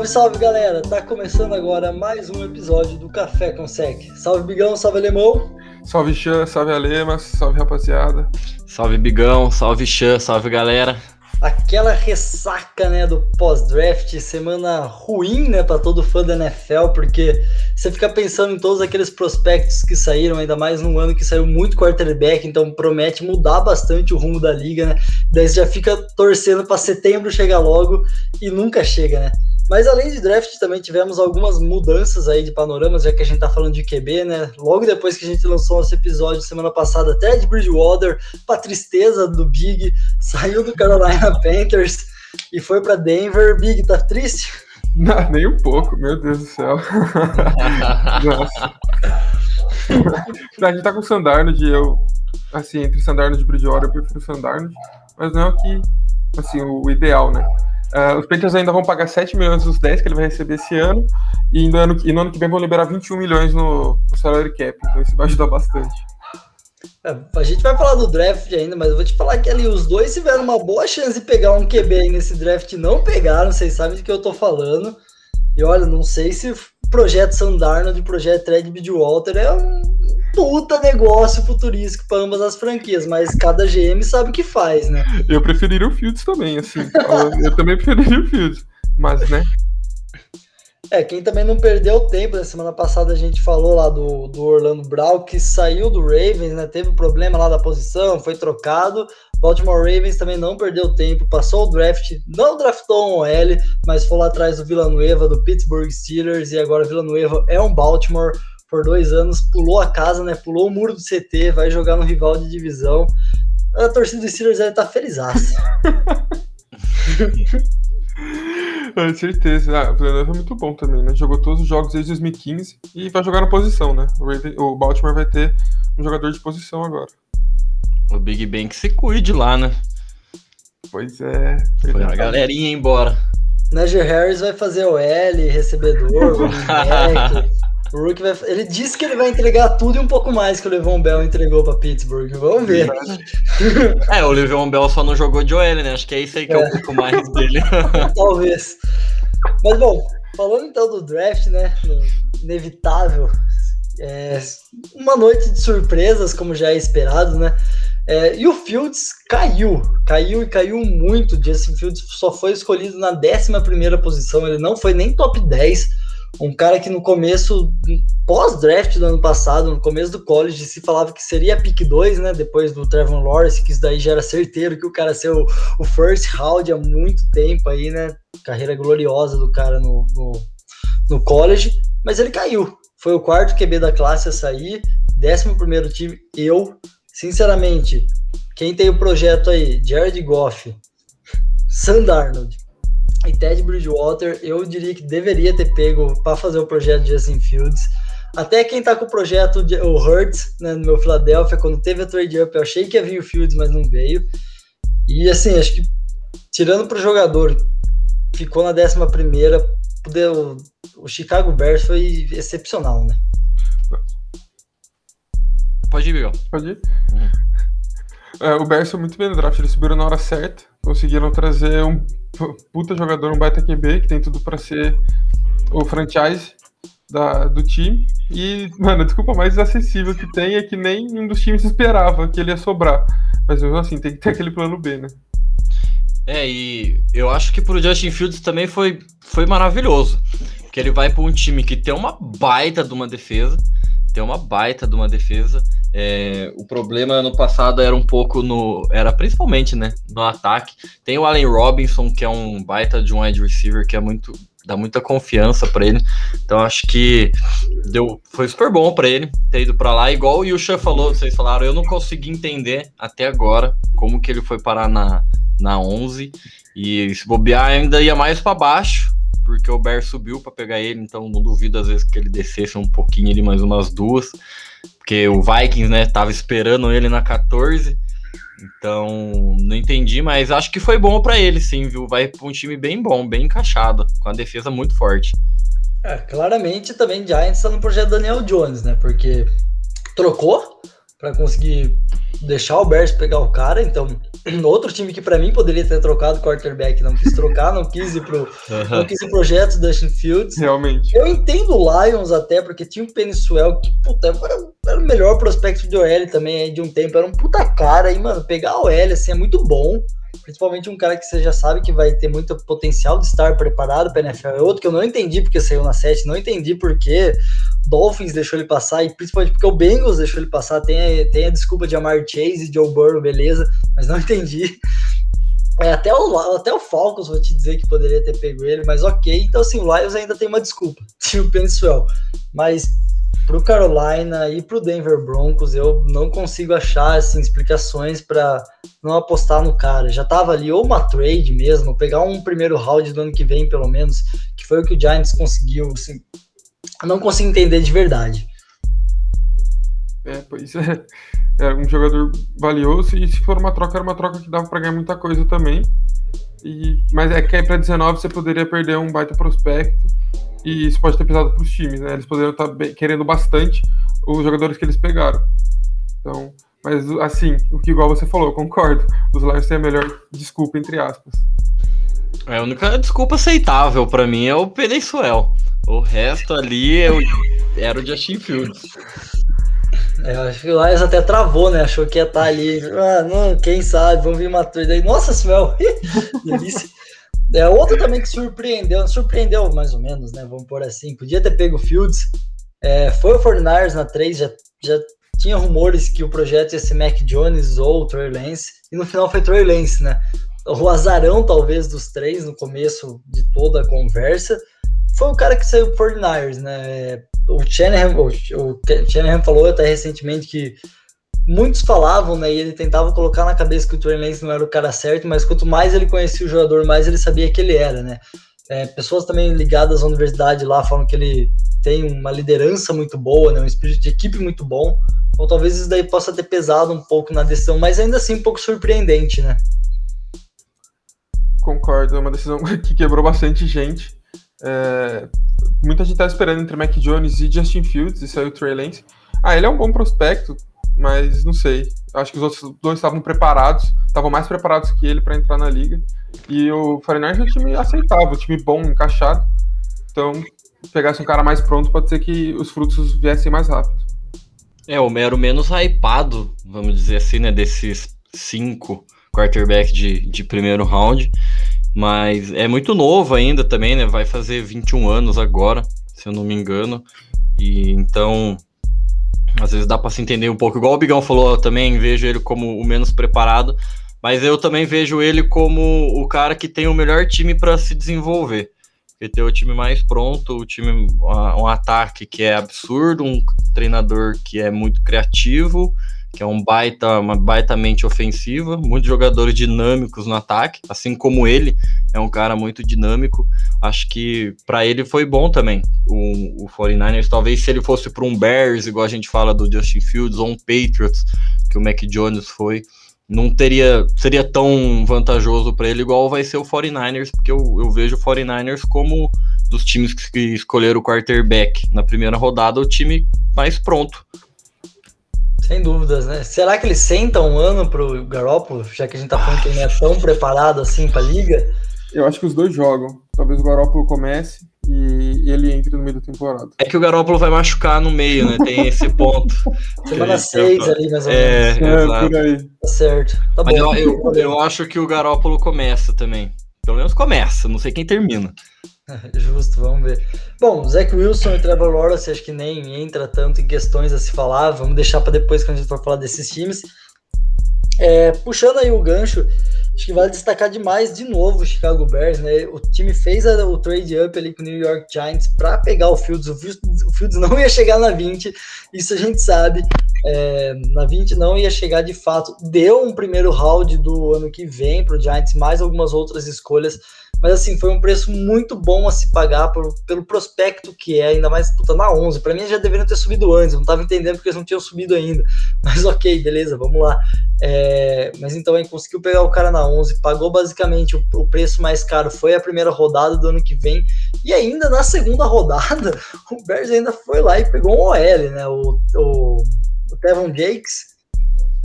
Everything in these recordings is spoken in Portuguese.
Salve, salve galera! Tá começando agora mais um episódio do Café com Sec. Salve Bigão, salve Alemão! Salve Xan, salve Alemas, salve rapaziada. Salve Bigão, salve Xan, salve galera. Aquela ressaca, né, do pós-draft, semana ruim, né, para todo fã da NFL, porque você fica pensando em todos aqueles prospectos que saíram, ainda mais num ano que saiu muito quarterback, então promete mudar bastante o rumo da liga, né? Daí você já fica torcendo para setembro chegar logo e nunca chega, né? Mas além de draft, também tivemos algumas mudanças aí de panoramas, já que a gente tá falando de QB, né? Logo depois que a gente lançou nosso episódio semana passada, até de Bridgewater, pra tristeza do Big, saiu do Carolina Panthers e foi para Denver. Big, tá triste? Não, nem um pouco, meu Deus do céu. Nossa. a gente tá com o Sandarnold, eu, assim, entre Sandarnold e Bridgewater, eu prefiro o Sandarnold, mas não é o que, assim, o ideal, né? Uh, os Panthers ainda vão pagar 7 milhões dos 10 que ele vai receber esse ano, e no ano, e no ano que vem vão liberar 21 milhões no, no salary cap, então isso vai ajudar bastante. É, a gente vai falar do draft ainda, mas eu vou te falar que ali os dois tiveram uma boa chance de pegar um QB nesse draft, não pegaram, vocês sabem do que eu tô falando. E olha, não sei se projeto Sandarno e projeto Red Bridgewater é um puta negócio futurístico para ambas as franquias, mas cada GM sabe o que faz, né? Eu preferiria o Fields também, assim. eu também preferiria o Fields, mas, né? É, quem também não perdeu tempo, na semana passada a gente falou lá do, do Orlando Brown, que saiu do Ravens, né? Teve problema lá da posição, foi trocado. Baltimore Ravens também não perdeu tempo, passou o draft, não draftou um OL, mas foi lá atrás do Villanueva, do Pittsburgh Steelers, e agora Villanueva é um Baltimore por dois anos, pulou a casa, né? Pulou o muro do CT, vai jogar no rival de divisão. A torcida do Steelers deve estar tá feliz. Com certeza. Ah, o Villanova é muito bom também, né? Jogou todos os jogos desde 2015 e vai jogar na posição, né? O, Raven, o Baltimore vai ter um jogador de posição agora. O Big Ben que se cuide lá, né? Pois é. Foi a galerinha embora. Najee Harris vai fazer o L, recebedor, back. O Rook vai. Ele disse que ele vai entregar tudo e um pouco mais que o Levon Bell entregou para Pittsburgh. Vamos ver. É, o Levon Bell só não jogou OL, né? Acho que é isso aí que é, é um pouco mais dele. Talvez. Mas bom, falando então do draft, né? Inevitável. É, uma noite de surpresas, como já é esperado, né? É, e o Fields caiu, caiu e caiu muito. Justin Fields só foi escolhido na 11 posição, ele não foi nem top 10 um cara que no começo, pós-draft do ano passado, no começo do college, se falava que seria pick 2, né? Depois do Trevor Lawrence, que isso daí já era certeiro que o cara ser o, o first round há muito tempo aí, né? Carreira gloriosa do cara no, no, no college, mas ele caiu. Foi o quarto QB da classe a sair, décimo primeiro time. Eu, sinceramente, quem tem o projeto aí, Jared Goff, Sam Darnold, e Ted Bridgewater, eu diria que deveria ter pego para fazer o projeto de Justin Fields. Até quem tá com o projeto, de, o Hurts, né, no meu Philadelphia, quando teve a trade up, eu achei que ia vir o Fields, mas não veio. E assim, acho que tirando para o jogador, ficou na 11 primeira, o, o Chicago Bears foi excepcional, né? Pode ir, Miguel. Pode ir. Uhum. É, o Bears foi muito bem no draft, eles subiram na hora certa, conseguiram trazer um puta jogador, um baita QB, que tem tudo para ser o franchise da, do time. E, mano, desculpa, mais acessível que tem é que nem um dos times esperava que ele ia sobrar. Mas mesmo assim, tem que ter aquele plano B, né? É, e eu acho que pro Justin Fields também foi, foi maravilhoso. Porque ele vai para um time que tem uma baita de uma defesa. Tem uma baita de uma defesa. É, o problema no passado era um pouco no. Era principalmente, né? No ataque. Tem o Allen Robinson, que é um baita de um wide receiver, que é muito. dá muita confiança para ele. Então acho que deu, foi super bom para ele ter ido para lá. Igual o Yusha falou, vocês falaram, eu não consegui entender até agora como que ele foi parar na, na 11. E se bobear ainda ia mais para baixo porque o Bear subiu para pegar ele, então não duvido às vezes que ele descesse um pouquinho ali, mais umas duas, porque o Vikings, né, tava esperando ele na 14. Então, não entendi, mas acho que foi bom para ele, sim, viu? Vai para um time bem bom, bem encaixado, com a defesa muito forte. É, claramente também Giants está no projeto Daniel Jones, né? Porque trocou, para conseguir deixar o Bears pegar o cara. Então, outro time que para mim poderia ter trocado o quarterback, não quis trocar, não quis ir pro, não quis ir pro projeto Dustin Fields. Realmente. Eu entendo o Lions até, porque tinha o Peniswell, que puta, era, era, o melhor prospecto de OL também aí de um tempo, era um puta cara, e mano, pegar o OL assim é muito bom. Principalmente um cara que você já sabe que vai ter muito potencial de estar preparado para NFL. É outro que eu não entendi porque saiu na 7, não entendi porque Dolphins deixou ele passar, e principalmente porque o Bengals deixou ele passar. Tem a, tem a desculpa de Amar Chase e Joe Burrow, beleza, mas não entendi. É, até, o, até o Falcons vou te dizer que poderia ter pego ele, mas ok. Então, assim, o Lions ainda tem uma desculpa. Tinha o. Mas pro Carolina e pro Denver Broncos, eu não consigo achar assim, explicações para não apostar no cara. Já tava ali ou uma trade mesmo, pegar um primeiro round do ano que vem, pelo menos, que foi o que o Giants conseguiu. Assim, não consigo entender de verdade. É, pois é. É um jogador valioso e se for uma troca, era uma troca que dava para ganhar muita coisa também. E, mas é que aí para 19 você poderia perder um baita prospecto e isso pode ter pesado para os times, né? Eles poderiam estar tá querendo bastante os jogadores que eles pegaram. Então, mas assim, o que igual você falou, eu concordo. Os Lions têm a melhor desculpa, entre aspas. É, a única desculpa aceitável para mim é o Peninsuel. O resto ali eu, era o Justin Fields. É, acho que o Lions até travou, né? Achou que ia estar tá ali. Ah, não, quem sabe, vamos vir uma trade aí. Nossa, Smell! Delícia. É, outro também que surpreendeu, surpreendeu mais ou menos, né? Vamos por assim. Podia ter pego o Fields. É, foi o 49ers na 3, já, já tinha rumores que o projeto ia ser Mac Jones ou Trey Lance, e no final foi Trey Lance, né? O azarão, talvez, dos três no começo de toda a conversa foi o cara que saiu pro 49ers, né? O Shanahan, o, o Shanahan falou até recentemente que muitos falavam, né? E ele tentava colocar na cabeça que o Trey Lance não era o cara certo, mas quanto mais ele conhecia o jogador, mais ele sabia que ele era, né? É, pessoas também ligadas à universidade lá falam que ele tem uma liderança muito boa, né? Um espírito de equipe muito bom. Ou talvez isso daí possa ter pesado um pouco na decisão, mas ainda assim um pouco surpreendente, né? Concordo, é uma decisão que quebrou bastante gente. É, muita gente tá esperando entre Mac Jones e Justin Fields, e saiu o Trey Lance. Ah, ele é um bom prospecto, mas não sei. Acho que os outros dois estavam preparados, estavam mais preparados que ele para entrar na liga. E o 49 é um time aceitável, um time bom, encaixado. Então, pegasse um cara mais pronto, pode ser que os frutos viessem mais rápido. É, o mero menos hypado, vamos dizer assim, né, desses cinco quarterbacks de, de primeiro round. Mas é muito novo ainda também, né? Vai fazer 21 anos agora, se eu não me engano. E então, às vezes dá para se entender um pouco. Igual o Bigão falou, eu também vejo ele como o menos preparado, mas eu também vejo ele como o cara que tem o melhor time para se desenvolver. Ele tem o time mais pronto, o time um ataque que é absurdo, um treinador que é muito criativo que é um baita, uma baita mente ofensiva, muitos jogadores dinâmicos no ataque, assim como ele é um cara muito dinâmico. Acho que para ele foi bom também o, o 49ers. Talvez se ele fosse para um Bears, igual a gente fala do Justin Fields, ou um Patriots, que o Mac Jones foi, não teria seria tão vantajoso para ele igual vai ser o 49ers, porque eu, eu vejo o 49ers como dos times que escolheram o quarterback na primeira rodada, o time mais pronto sem dúvidas, né? Será que ele senta um ano pro Garoppolo, já que a gente tá falando que ele não é tão preparado assim pra liga? Eu acho que os dois jogam. Talvez o Garoppolo comece e ele entre no meio da temporada. É que o Garoppolo vai machucar no meio, né? Tem esse ponto. Semana 6 ali, mais ou é, menos. É, exato. por aí. Tá certo. Tá Mas bom. Eu, eu, eu acho que o Garoppolo começa também. Pelo menos começa, não sei quem termina. Justo, vamos ver. Bom, Zach Wilson e Trevor Lawrence acho que nem entra tanto em questões a se falar. Vamos deixar para depois quando a gente for falar desses times. É, puxando aí o gancho, acho que vale destacar demais de novo o Chicago Bears, né? O time fez a, o trade up ali com o New York Giants para pegar o Fields. O Fields. O Fields não ia chegar na 20, isso a gente sabe. É, na 20 não ia chegar de fato. Deu um primeiro round do ano que vem para o Giants, mais algumas outras escolhas mas assim, foi um preço muito bom a se pagar por, pelo prospecto que é, ainda mais puta, na 11. Para mim já deveriam ter subido antes, eu não tava entendendo porque eles não tinham subido ainda. Mas ok, beleza, vamos lá. É, mas então aí conseguiu pegar o cara na 11, pagou basicamente o, o, preço mais caro, foi a primeira rodada do ano que vem. E ainda na segunda rodada, o Bears ainda foi lá e pegou um OL, né? O, o, o Tevon Jakes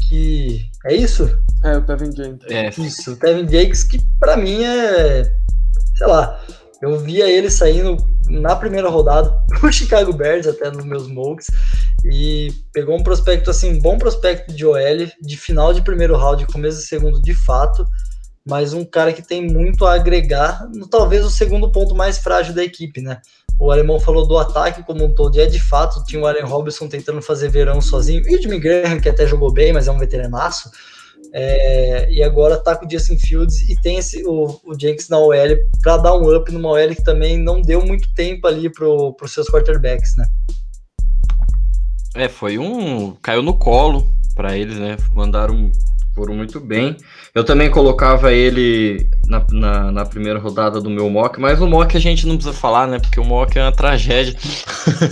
que. É isso? É, o Tevin Jenkins. É, Isso, o Tevin Jakes, que pra mim é. Sei lá, eu via ele saindo na primeira rodada pro Chicago Bears, até nos meus mocks, e pegou um prospecto, assim, bom prospecto de OL, de final de primeiro round, começo de segundo de fato, mas um cara que tem muito a agregar, no talvez o segundo ponto mais frágil da equipe, né? O alemão falou do ataque como um todo, e é de fato, tinha o Allen Robinson tentando fazer verão sozinho, e o Jimmy Graham, que até jogou bem, mas é um veteranaço, é, e agora tá com o Justin Fields e tem esse, o, o Jenks na OL para dar um up numa OL que também não deu muito tempo ali pro, pros seus quarterbacks, né? É, foi um. Caiu no colo para eles, né? Mandaram. Foram muito bem. Eu também colocava ele na, na, na, primeira rodada do meu mock, mas o mock a gente não precisa falar, né? Porque o mock é uma tragédia.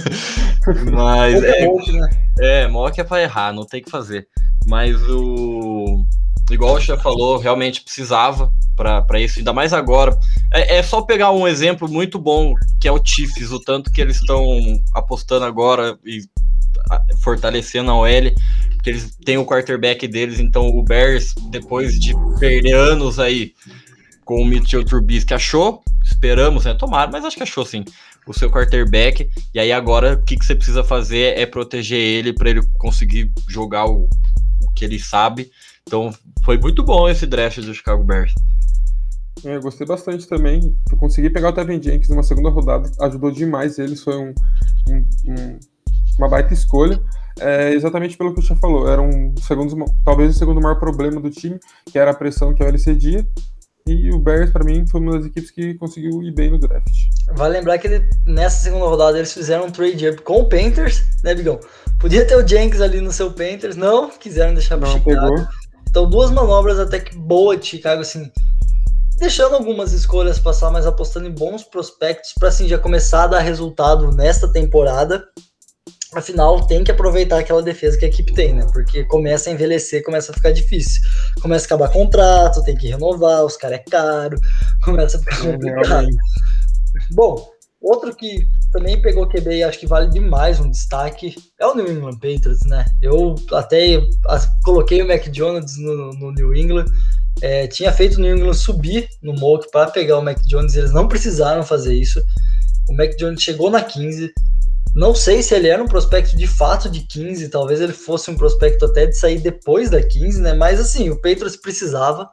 mas é, né? é, mock é para errar, não tem que fazer. Mas o. Igual o já falou, realmente precisava para isso, ainda mais agora. É, é, só pegar um exemplo muito bom, que é o Chiefs, o tanto que eles estão apostando agora e fortalecendo a OL, porque eles têm o quarterback deles, então o Bears, depois de perder anos aí com o Mitchell Trubisky, achou, esperamos, né, tomara, mas acho que achou sim, o seu quarterback, e aí agora o que, que você precisa fazer é proteger ele para ele conseguir jogar o, o que ele sabe, então foi muito bom esse draft do Chicago Bears. É, eu gostei bastante também. Eu consegui pegar o Tevin Jenkins numa segunda rodada, ajudou demais eles. Foi um, um, um uma baita escolha. É, exatamente pelo que o Chá falou. Era um segundo, talvez o segundo maior problema do time, que era a pressão que a LC cedia. E o Bears, para mim, foi uma das equipes que conseguiu ir bem no draft. Vale lembrar que ele, nessa segunda rodada eles fizeram um trade up com o Panthers, né, Bigão? Podia ter o Jenkins ali no seu Panthers, não quiseram deixar pro não, Chicago. Pegou. Então, duas manobras até que boa de Chicago, assim, deixando algumas escolhas passar, mas apostando em bons prospectos para assim já começar a dar resultado nesta temporada Afinal, tem que aproveitar aquela defesa que a equipe tem, né? Porque começa a envelhecer, começa a ficar difícil. Começa a acabar contrato, tem que renovar, os caras é caro, começa a ficar complicado. Bom, outro que também pegou QB e acho que vale demais um destaque é o New England Patriots, né? Eu até coloquei o Mac Jones no, no New England, é, tinha feito o New England subir no mock para pegar o Mac Jones, eles não precisaram fazer isso. O Mac Jones chegou na 15, não sei se ele era um prospecto de fato de 15, talvez ele fosse um prospecto até de sair depois da 15, né? Mas assim, o Patriots precisava.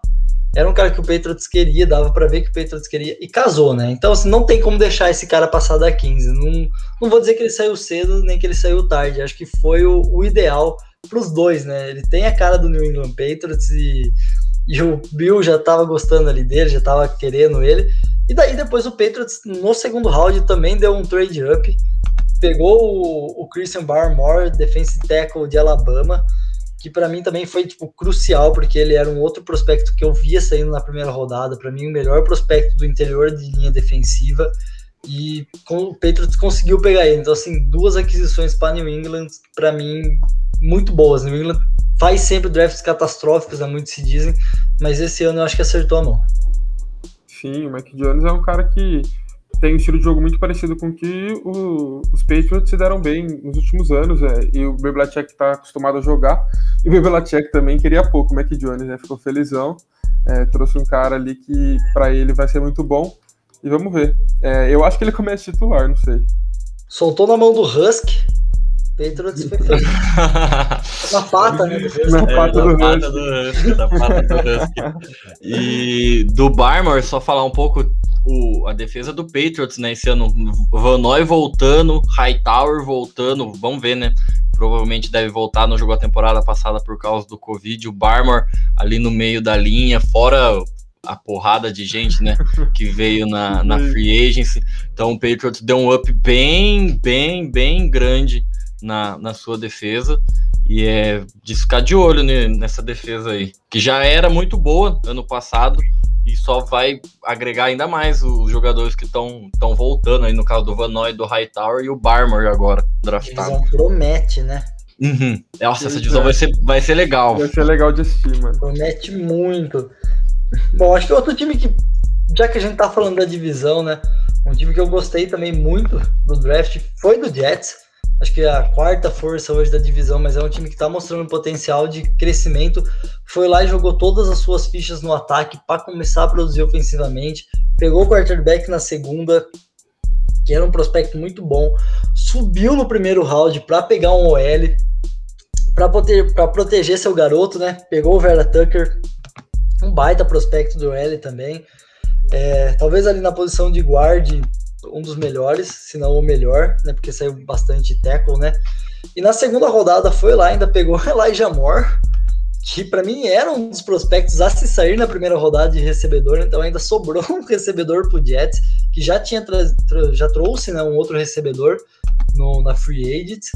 Era um cara que o Patriots queria, dava para ver que o Patriots queria e casou, né? Então, assim, não tem como deixar esse cara passar da 15. Não, não vou dizer que ele saiu cedo nem que ele saiu tarde. Acho que foi o, o ideal para os dois, né? Ele tem a cara do New England Patriots e, e o Bill já estava gostando ali dele, já estava querendo ele. E daí depois o Patriots no segundo round também deu um trade up pegou o, o Christian Barmore, defensive tackle de Alabama, que para mim também foi tipo crucial porque ele era um outro prospecto que eu via saindo na primeira rodada, para mim o melhor prospecto do interior de linha defensiva e o Patriots conseguiu pegar ele. Então assim, duas aquisições para New England para mim muito boas. New England faz sempre drafts catastróficos, né, muitos se dizem, mas esse ano eu acho que acertou a mão. Sim, o Mac Jones é um cara que tem um estilo de jogo muito parecido com que o, os Patriots se deram bem nos últimos anos, é, e o Bebelacek está acostumado a jogar, e o Bebelacek também queria pouco, o Mac Jones, né, ficou felizão, é, trouxe um cara ali que para ele vai ser muito bom, e vamos ver. É, eu acho que ele começa titular, não sei. Soltou na mão do Husk, Patriots foi feito. na pata, né? Na pata, é, do, pata do Husky. Na pata do Husky. E do Barmore, só falar um pouco, o, a defesa do Patriots, né? Esse ano, Vanoy voltando, Hightower voltando, vamos ver, né? Provavelmente deve voltar, não jogou a temporada passada por causa do Covid. O Barmore ali no meio da linha, fora a porrada de gente, né? Que veio na, na free agency. Então o Patriots deu um up bem, bem, bem grande na, na sua defesa. E é de ficar de olho nessa defesa aí, que já era muito boa ano passado, e só vai agregar ainda mais os jogadores que estão voltando aí, no caso do Vanoy, do Hightower e o Barmer agora, draftado. Divisão promete, né? Uhum. Nossa, essa divisão vai ser, vai ser legal. Vai ser legal de assistir, mano. Promete muito. Bom, acho que outro time que, já que a gente tá falando da divisão, né? Um time que eu gostei também muito do draft foi do Jets. Acho que é a quarta força hoje da divisão, mas é um time que está mostrando potencial de crescimento. Foi lá e jogou todas as suas fichas no ataque para começar a produzir ofensivamente. Pegou o quarterback na segunda, que era um prospecto muito bom. Subiu no primeiro round para pegar um OL, para proteger, proteger seu garoto, né? Pegou o Vera Tucker, um baita prospecto do OL também. É, talvez ali na posição de guard, um dos melhores, se não o melhor, né? Porque saiu bastante tackle, né? E na segunda rodada foi lá, ainda pegou Elijah Moore, que para mim era um dos prospectos a se sair na primeira rodada de recebedor, então ainda sobrou um recebedor pro Jets, que já tinha já trouxe né, um outro recebedor no, na Free Agent.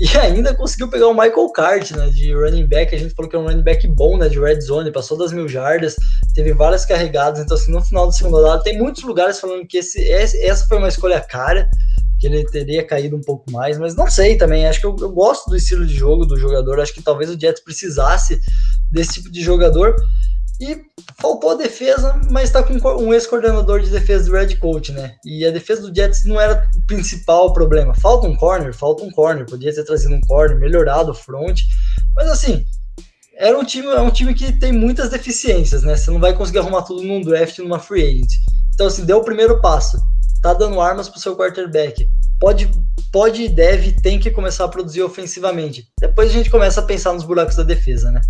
E ainda conseguiu pegar o Michael Cart, né, de running back. A gente falou que é um running back bom, né, de red zone, passou das mil jardas, teve várias carregadas. Então, assim, no final do segundo lado, tem muitos lugares falando que esse, essa foi uma escolha cara, que ele teria caído um pouco mais, mas não sei também. Acho que eu, eu gosto do estilo de jogo do jogador. Acho que talvez o Jets precisasse desse tipo de jogador. E faltou a defesa, mas está com um ex-coordenador de defesa do Red Coach, né? E a defesa do Jets não era o principal problema. Falta um corner, falta um corner. Podia ter trazido um corner, melhorado o front. Mas assim, era um time, é um time que tem muitas deficiências, né? Você não vai conseguir arrumar tudo num draft, numa free agent. Então, assim, deu o primeiro passo. Tá dando armas pro seu quarterback. Pode, pode deve, tem que começar a produzir ofensivamente. Depois a gente começa a pensar nos buracos da defesa, né?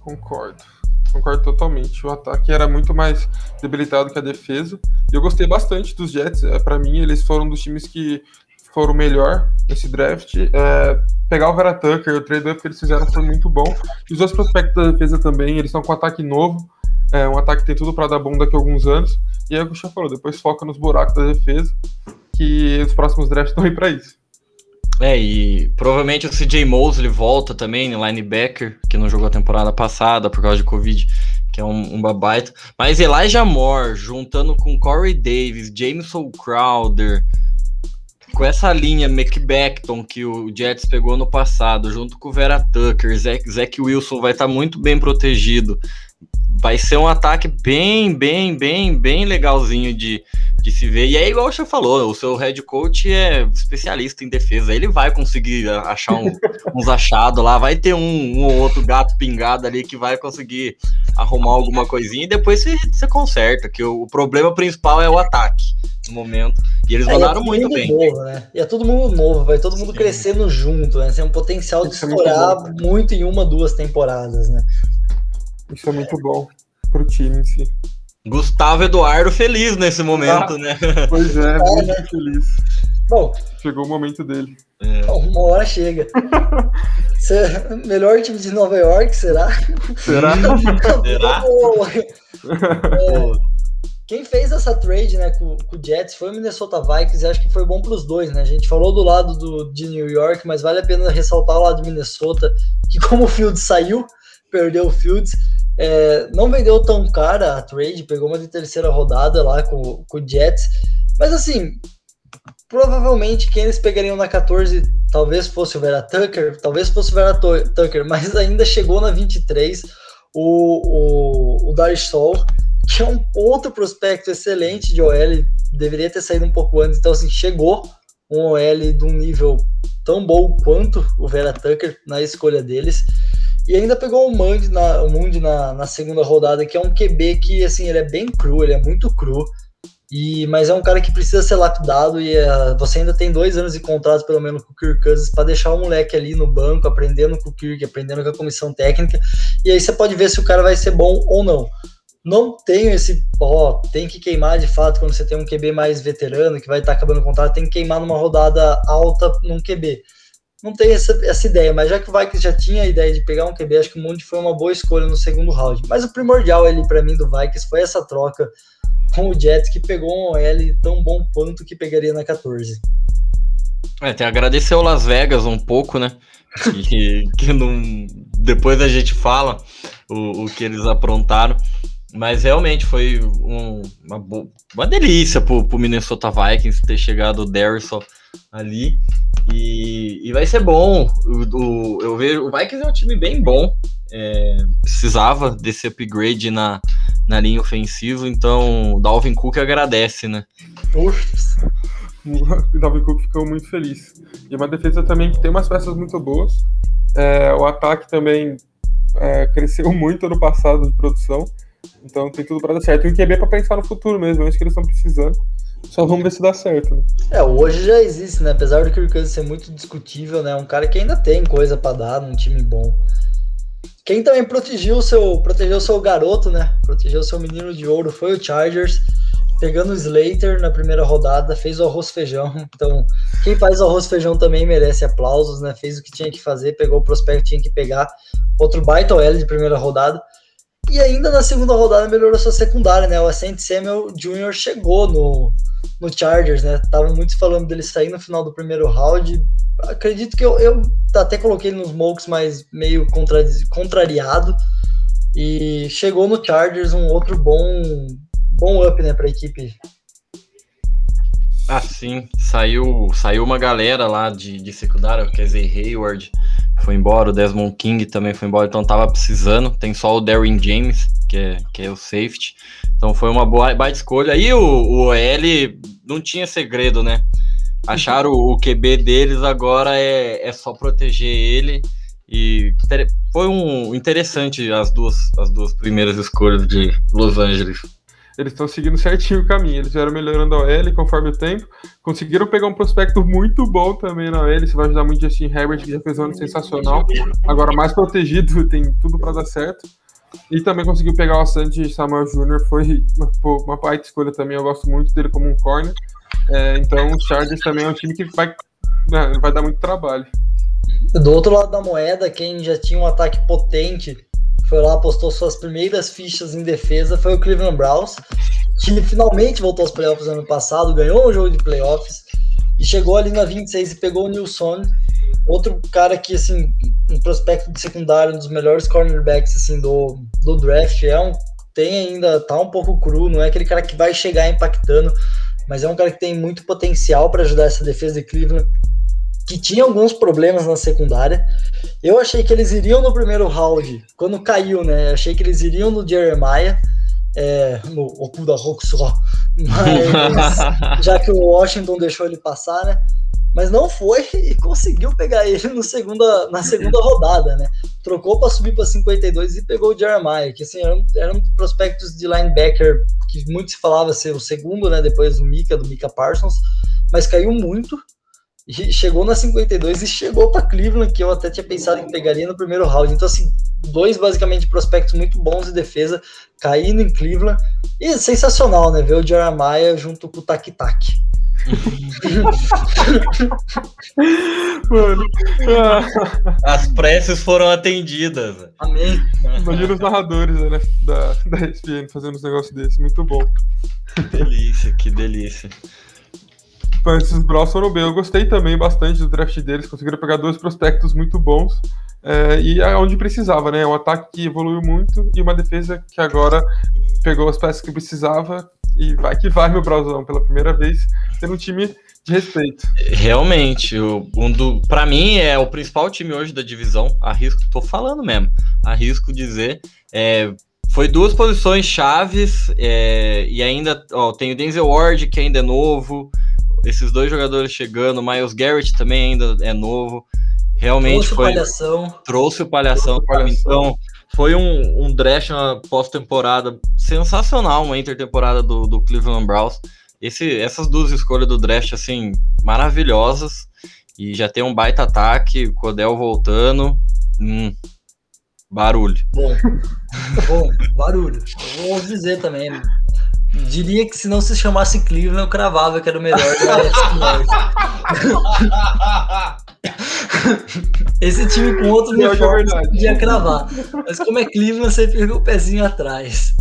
Concordo. Concordo totalmente. O ataque era muito mais debilitado que a defesa. E eu gostei bastante dos Jets. É, para mim, eles foram dos times que foram melhor nesse draft. É, pegar o Vera Tucker, o trade-up que eles fizeram foi muito bom. E os dois prospectos da defesa também, eles estão com um ataque novo. É, um ataque que tem tudo para dar bom daqui a alguns anos. E aí o que o Chá falou, depois foca nos buracos da defesa, que os próximos drafts estão aí para isso. É, e provavelmente o CJ Mosley volta também, no linebacker, que não jogou a temporada passada por causa de Covid, que é um, um babaita. Mas Elijah Moore, juntando com Corey Davis, Jameson Crowder, com essa linha McBackton que o Jets pegou no passado, junto com o Vera Tucker, Zach, Zach Wilson vai estar tá muito bem protegido vai ser um ataque bem, bem, bem, bem legalzinho de, de se ver. E é igual você falou, o seu head coach é especialista em defesa. Ele vai conseguir achar um, uns achados lá, vai ter um, um, ou outro gato pingado ali que vai conseguir arrumar alguma coisinha e depois você, você conserta. Que o, o problema principal é o ataque no momento. E eles é, mandaram é muito bem. Novo, né? E é todo mundo novo, vai todo mundo Sim. crescendo junto, né? Tem um potencial de estourar muito, muito em uma, duas temporadas, né? Isso é muito bom pro time em si. Gustavo Eduardo feliz nesse momento, ah, né? Pois é, muito feliz. Bom, chegou o momento dele. É. Uma hora chega. melhor time de Nova York, será? Será? será? É, quem fez essa trade né, com, com, o Jets foi o Minnesota Vikings e acho que foi bom para os dois. Né? A gente falou do lado do, de New York, mas vale a pena ressaltar o lado de Minnesota, que como o Fields saiu, perdeu o Fields, é, não vendeu tão cara a trade, pegou uma de terceira rodada lá com, com o Jets. Mas assim, provavelmente quem eles pegariam na 14 talvez fosse o Vera Tucker, talvez fosse o Vera Tucker, mas ainda chegou na 23 o, o, o Darius Sol, que é um outro prospecto excelente de OL, deveria ter saído um pouco antes, então assim, chegou um OL de um nível tão bom quanto o Vera Tucker na escolha deles. E ainda pegou o Mundi na, na, na segunda rodada, que é um QB que, assim, ele é bem cru, ele é muito cru. E, mas é um cara que precisa ser lapidado e uh, você ainda tem dois anos de contrato, pelo menos, com o Kirk Cousins, para deixar o moleque ali no banco, aprendendo com o Kirk, aprendendo com a comissão técnica. E aí você pode ver se o cara vai ser bom ou não. Não tenho esse, ó, tem que queimar de fato quando você tem um QB mais veterano, que vai estar tá acabando o contrato, tem que queimar numa rodada alta num QB não tem essa, essa ideia, mas já que o Vikings já tinha a ideia de pegar um QB, acho que o Mundi foi uma boa escolha no segundo round. Mas o primordial ali para mim do Vikings foi essa troca com o Jets, que pegou um L tão bom quanto que pegaria na 14. É, tem agradecer ao Las Vegas um pouco, né? Que, que não, depois a gente fala o, o que eles aprontaram. Mas realmente foi um, uma, uma delícia pro, pro Minnesota Vikings ter chegado o Darrison ali. E, e vai ser bom. O, eu vejo o Vikings é um time bem bom. É, precisava desse upgrade na, na linha ofensiva, então o Dalvin Cook agradece, né? O Dalvin Cook ficou muito feliz. E uma defesa também que tem umas peças muito boas. É, o ataque também é, cresceu muito ano passado de produção. Então tem tudo para dar certo. E o QB é para pensar no futuro mesmo, é isso que eles estão precisando. Só vamos ver se dá certo. Né? É, hoje já existe, né? Apesar do Kirk Cousins ser muito discutível, né? Um cara que ainda tem coisa para dar num time bom. Quem também protegeu o seu, protegeu seu garoto, né? Protegeu o seu menino de ouro foi o Chargers, pegando o Slater na primeira rodada, fez o arroz feijão. Então, quem faz o arroz feijão também merece aplausos, né? Fez o que tinha que fazer, pegou o prospecto tinha que pegar. Outro baita OL de primeira rodada. E ainda na segunda rodada melhorou sua secundária, né? O Ascent Samuel Jr. chegou no, no Chargers, né? Tava muito falando dele sair no final do primeiro round. Acredito que eu, eu até coloquei ele nos Mokes, mas meio contra, contrariado. E chegou no Chargers um outro bom, bom up, né, pra equipe. Ah, sim. Saiu, saiu uma galera lá de, de secundária, quer dizer, Hayward foi embora, o Desmond King também foi embora, então tava precisando. Tem só o Darren James, que é, que é o safety. Então foi uma boa baita escolha. E o, o OL não tinha segredo, né? Acharam o, o QB deles, agora é, é só proteger ele. E foi um interessante as duas, as duas primeiras escolhas de Los Angeles eles estão seguindo certinho o caminho. Eles vieram melhorando a OL conforme o tempo. Conseguiram pegar um prospecto muito bom também na OL. Isso vai ajudar muito Justin Herbert, que já fez um ano sensacional. Agora mais protegido, tem tudo para dar certo. E também conseguiu pegar o Sandy Samuel Jr. Foi uma, uma baita escolha também. Eu gosto muito dele como um corner. É, então o Chargers também é um time que vai, né, vai dar muito trabalho. Do outro lado da moeda, quem já tinha um ataque potente foi lá, postou suas primeiras fichas em defesa, foi o Cleveland Browns, que finalmente voltou aos playoffs ano passado, ganhou um jogo de playoffs e chegou ali na 26 e pegou o Nilson, outro cara que, assim, um prospecto de secundário, um dos melhores cornerbacks, assim, do, do draft, é um, tem ainda, tá um pouco cru, não é aquele cara que vai chegar impactando, mas é um cara que tem muito potencial para ajudar essa defesa de Cleveland que tinha alguns problemas na secundária. Eu achei que eles iriam no primeiro round, quando caiu, né? Achei que eles iriam no Jeremiah, é, no Okuda só, mas já que o Washington deixou ele passar, né? Mas não foi e conseguiu pegar ele no segunda, na segunda rodada, né? Trocou para subir para 52 e pegou o Jeremiah, que assim, eram, eram prospectos de linebacker que muito se falava ser o segundo, né? Depois do Mika, do Mika Parsons, mas caiu muito e chegou na 52 e chegou para Cleveland, que eu até tinha pensado que pegaria no primeiro round. Então, assim, dois basicamente prospectos muito bons de defesa caindo em Cleveland. E sensacional, né? Ver o Jeremiah junto com o Taki Taki. Mano, as preces foram atendidas. Amém. Imagina os narradores né, da, da ESPN fazendo uns negócios desses, muito bom. Que delícia, que delícia. Esses Bros foram bem. Eu gostei também bastante do draft deles. Conseguiram pegar dois prospectos muito bons. É, e é onde precisava, né? Um ataque que evoluiu muito e uma defesa que agora pegou as peças que precisava. E vai que vai, meu Brosão, pela primeira vez, tendo um time de respeito. Realmente, o, um do, pra mim é o principal time hoje da divisão. Arrisco, tô falando mesmo, arrisco dizer. É, foi duas posições chaves é, e ainda ó, tem o Denzel Ward, que ainda é novo esses dois jogadores chegando, Miles Garrett também ainda é novo. Realmente trouxe foi. Palhação. Trouxe o palhação. Trouxe. Então, foi um, um draft, uma pós-temporada sensacional, uma intertemporada do, do Cleveland Browns. Esse, essas duas escolhas do draft, assim, maravilhosas. E já tem um baita ataque, o Codel voltando. Hum, barulho. Bom, bom, barulho. Eu vou dizer também. Diria que se não se chamasse Cleveland, eu cravava que era o melhor da Esse time com outro uniforme é podia cravar. Mas como é Cleveland, você pegou o pezinho atrás.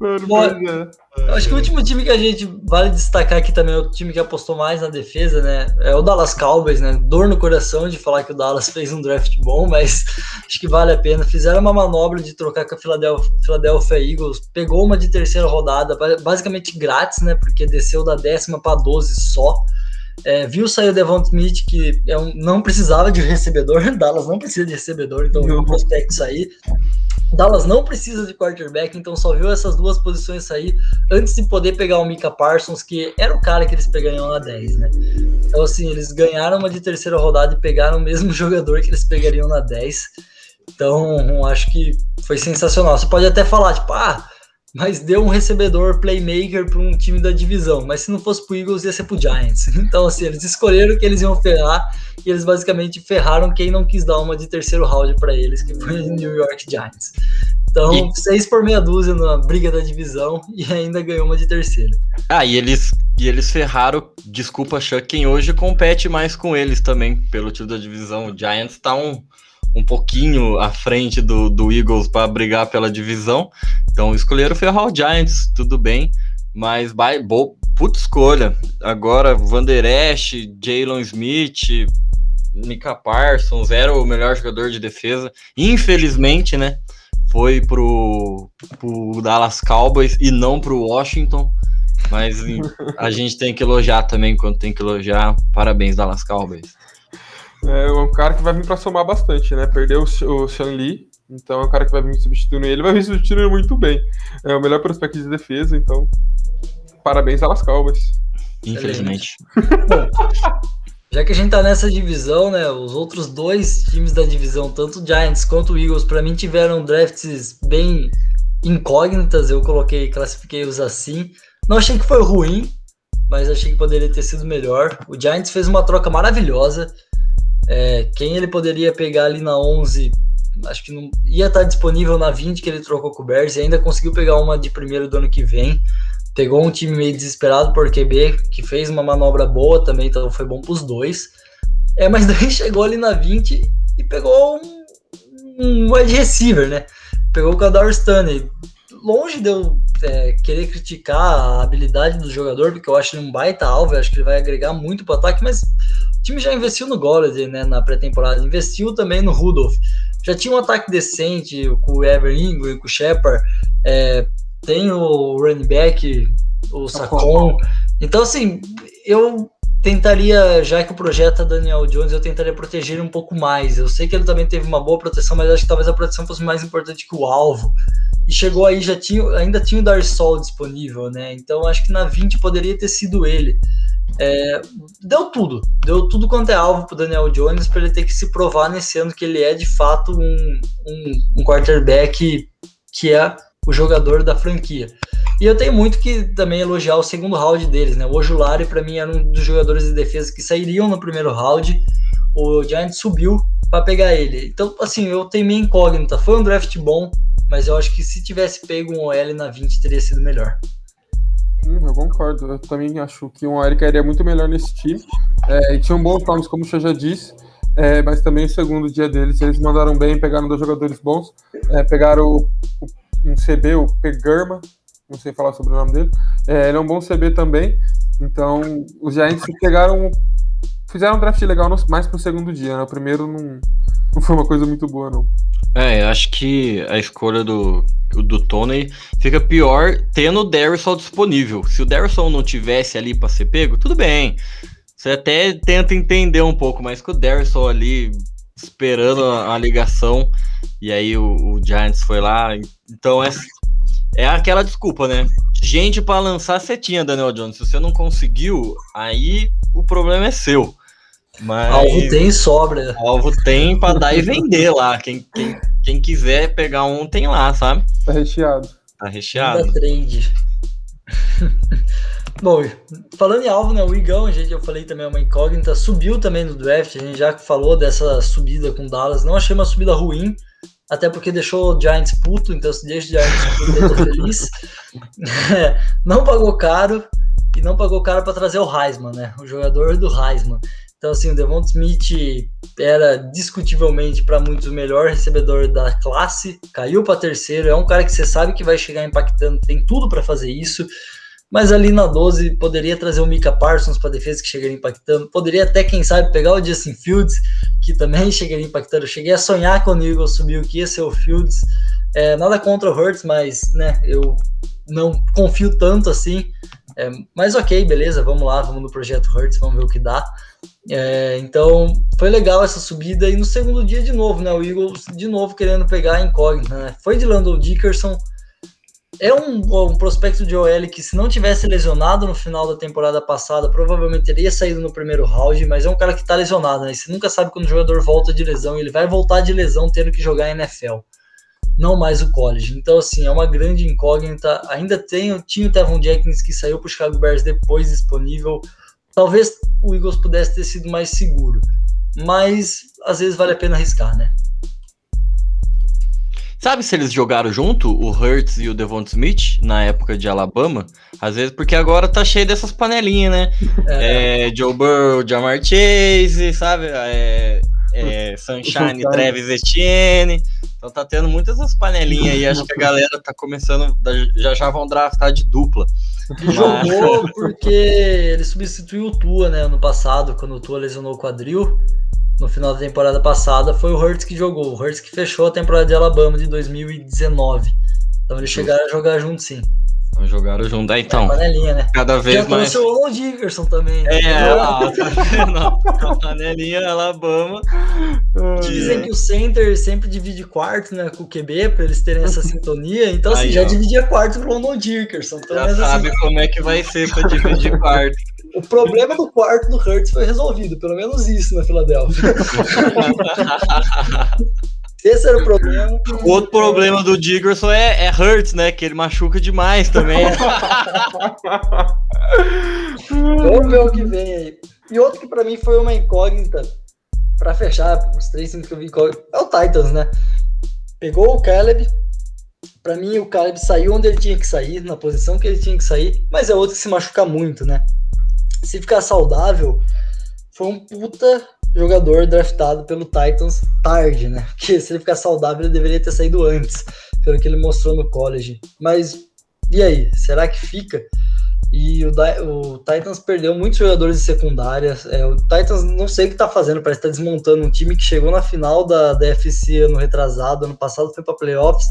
Mano, Bom, é. acho que o último time que a gente vale destacar aqui também é o time que apostou mais na defesa, né? É o Dallas Cowboys, né? Dor no coração de falar que o Dallas fez um draft bom, mas acho que vale a pena. Fizeram uma manobra de trocar com a Philadelphia, Philadelphia Eagles, pegou uma de terceira rodada, basicamente grátis, né? Porque desceu da décima para 12 só. É, viu sair o Devon Smith, que é um, não precisava de recebedor, Dallas não precisa de recebedor, então viu o prospect sair. Dallas não precisa de quarterback, então só viu essas duas posições sair antes de poder pegar o Mika Parsons, que era o cara que eles pegariam na 10, né? Então, assim, eles ganharam uma de terceira rodada e pegaram o mesmo jogador que eles pegariam na 10. Então, acho que foi sensacional. Você pode até falar, tipo, ah, mas deu um recebedor playmaker para um time da divisão. Mas se não fosse pro Eagles, ia ser pro Giants. Então, assim, eles escolheram que eles iam ferrar e eles basicamente ferraram quem não quis dar uma de terceiro round para eles, que foi o New York Giants. Então, e... seis por meia dúzia na briga da divisão e ainda ganhou uma de terceira. Ah, e eles, e eles ferraram, desculpa, Chuck, quem hoje compete mais com eles também, pelo time da divisão. O Giants tá um um pouquinho à frente do, do Eagles para brigar pela divisão. Então escolheram ferrar o Giants, tudo bem, mas by, bo, puta escolha. Agora Vander Esch, Jalen Smith, Mika Parsons era o melhor jogador de defesa. Infelizmente, né? Foi pro, pro Dallas Cowboys e não pro Washington. Mas a gente tem que elogiar também quando tem que elogiar. Parabéns, Dallas Cowboys. É um cara que vai vir para somar bastante, né? Perdeu o, Sean Lee, então é um cara que vai vir substituindo ele, vai vir substituindo muito bem. É o melhor prospecto de defesa, então parabéns a Las Cowboys. Infelizmente. Bom, já que a gente tá nessa divisão, né? Os outros dois times da divisão, tanto o Giants quanto o Eagles, para mim tiveram drafts bem incógnitas. Eu coloquei, classifiquei-os assim. Não achei que foi ruim, mas achei que poderia ter sido melhor. O Giants fez uma troca maravilhosa. É, quem ele poderia pegar ali na 11, acho que não ia estar disponível na 20 que ele trocou com o Bears e ainda conseguiu pegar uma de primeiro do ano que vem. Pegou um time meio desesperado por QB, que fez uma manobra boa também, então foi bom para os dois. É, mas daí chegou ali na 20 e pegou um, um wide receiver, né? Pegou o Kadar Stanley. Longe de eu é, querer criticar a habilidade do jogador, porque eu acho ele um baita alvo, acho que ele vai agregar muito para o ataque, mas time já investiu no Golladay, né, na pré-temporada, investiu também no Rudolph. Já tinha um ataque decente com o Ever Ingram, com o Shepard, é, tem o running back, o Sacon. Então, assim, eu tentaria, já que o projeto é Daniel Jones, eu tentaria proteger ele um pouco mais. Eu sei que ele também teve uma boa proteção, mas acho que talvez a proteção fosse mais importante que o alvo. E chegou aí, já tinha, ainda tinha o Darsol disponível, né? Então acho que na 20 poderia ter sido ele. É, deu tudo, deu tudo quanto é alvo para Daniel Jones para ele ter que se provar nesse ano que ele é de fato um, um, um quarterback que é o jogador da franquia. E eu tenho muito que também elogiar o segundo round deles, né? O Ojulari para mim era um dos jogadores de defesa que sairiam no primeiro round. O Giants subiu para pegar ele. Então, assim, eu tenho minha incógnita. Foi um draft bom, mas eu acho que se tivesse pego um OL na 20 teria sido melhor. Hum, eu concordo. Eu também acho que um Eric iria muito melhor nesse time. É, e tinham bons nomes, como o Xia já disse. É, mas também o segundo dia deles, eles mandaram bem, pegaram dois jogadores bons. É, pegaram o, o, um CB, o Pegarma, não sei falar sobre o nome dele. É, ele é um bom CB também. Então, os Giants pegaram. Fizeram um draft legal no, mais pro segundo dia, né? O primeiro não, não foi uma coisa muito boa, não. É, acho que a escolha do, do Tony fica pior tendo o Darrison disponível. Se o Darrison não tivesse ali para ser pego, tudo bem. Você até tenta entender um pouco, mas com o Darrison ali esperando a, a ligação, e aí o, o, Giants foi lá. Então é, é aquela desculpa, né? Gente para lançar você tinha, Daniel Jones. Se você não conseguiu, aí o problema é seu. Mas alvo tem sobra. Alvo tem para dar e vender lá. Quem, quem, quem quiser pegar um, tem lá, sabe? Tá recheado. Tá recheado. trade. Bom, falando em alvo, né? O Igão, gente, eu falei também, é uma incógnita, subiu também no draft. A gente já falou dessa subida com Dallas. Não achei uma subida ruim, até porque deixou o Giants puto, então se deixa o Giants puto, eu tô feliz. É, não pagou caro e não pagou caro para trazer o Heisman, né? O jogador do Heisman. Então, assim, o Devon Smith era discutivelmente para muitos o melhor recebedor da classe, caiu para terceiro. É um cara que você sabe que vai chegar impactando, tem tudo para fazer isso. Mas ali na 12 poderia trazer o Mika Parsons para defesa que chegaria impactando. Poderia até, quem sabe, pegar o Justin Fields, que também chegaria impactando. Eu cheguei a sonhar quando o Eagles subiu que ia ser o Fields. É, nada contra o Hurts, mas né, eu não confio tanto assim. É, mas ok, beleza, vamos lá, vamos no projeto Hurts, vamos ver o que dá. É, então foi legal essa subida e no segundo dia de novo, né? O Eagles de novo querendo pegar a incógnita, né? Foi de Landon Dickerson. É um, um prospecto de OL que, se não tivesse lesionado no final da temporada passada, provavelmente teria saído no primeiro round, mas é um cara que tá lesionado, né? Você nunca sabe quando o jogador volta de lesão, ele vai voltar de lesão tendo que jogar NFL, não mais o college. Então, assim, é uma grande incógnita. Ainda tem, tinha o Tevon Jenkins que saiu pro Chicago Bears depois disponível. Talvez o Eagles pudesse ter sido mais seguro, mas às vezes vale a pena arriscar, né? Sabe se eles jogaram junto, o Hurts e o Devon Smith, na época de Alabama? Às vezes, porque agora tá cheio dessas panelinhas, né? É. É, Joe Burrow, Jamar Chase, sabe? É, é, Sunshine, Travis Etienne. Então tá tendo muitas essas panelinhas aí. Acho que a galera tá começando. Já já vão draftar de dupla. Ele jogou porque ele substituiu o Tua, né? Ano passado, quando o Tua lesionou o quadril. No final da temporada passada, foi o Hurts que jogou. O Hurts que fechou a temporada de Alabama de 2019. Então eles chegaram a jogar junto sim. Não jogaram junto. É, então. Panelinha, né? Cada vez Já mais. O Dickerson também. Né? É, a, a panelinha Alabama. Dizem que o center sempre divide quarto né, com o QB, para eles terem essa sintonia. Então, assim, Aí, já ó. dividia quarto com o Ron Dickerson. Então, já sabe assim, como é que vai ser para dividir quarto. O problema do quarto do Hurts foi resolvido, pelo menos isso na Filadélfia. Esse era o problema. O outro problema do Diggerson é, é Hurts, né? Que ele machuca demais também. Vamos ver o que vem aí. E outro que para mim foi uma incógnita, para fechar, os três times que eu vi é o Titans, né? Pegou o Caleb. Para mim, o Caleb saiu onde ele tinha que sair, na posição que ele tinha que sair, mas é outro que se machuca muito, né? Se ficar saudável, foi um puta jogador draftado pelo Titans tarde, né? Porque se ele ficar saudável, ele deveria ter saído antes, pelo que ele mostrou no college. Mas e aí? Será que fica? E o, o Titans perdeu muitos jogadores de secundária. É, o Titans não sei o que tá fazendo, parece que tá desmontando um time que chegou na final da, da FC ano retrasado, ano passado foi para playoffs,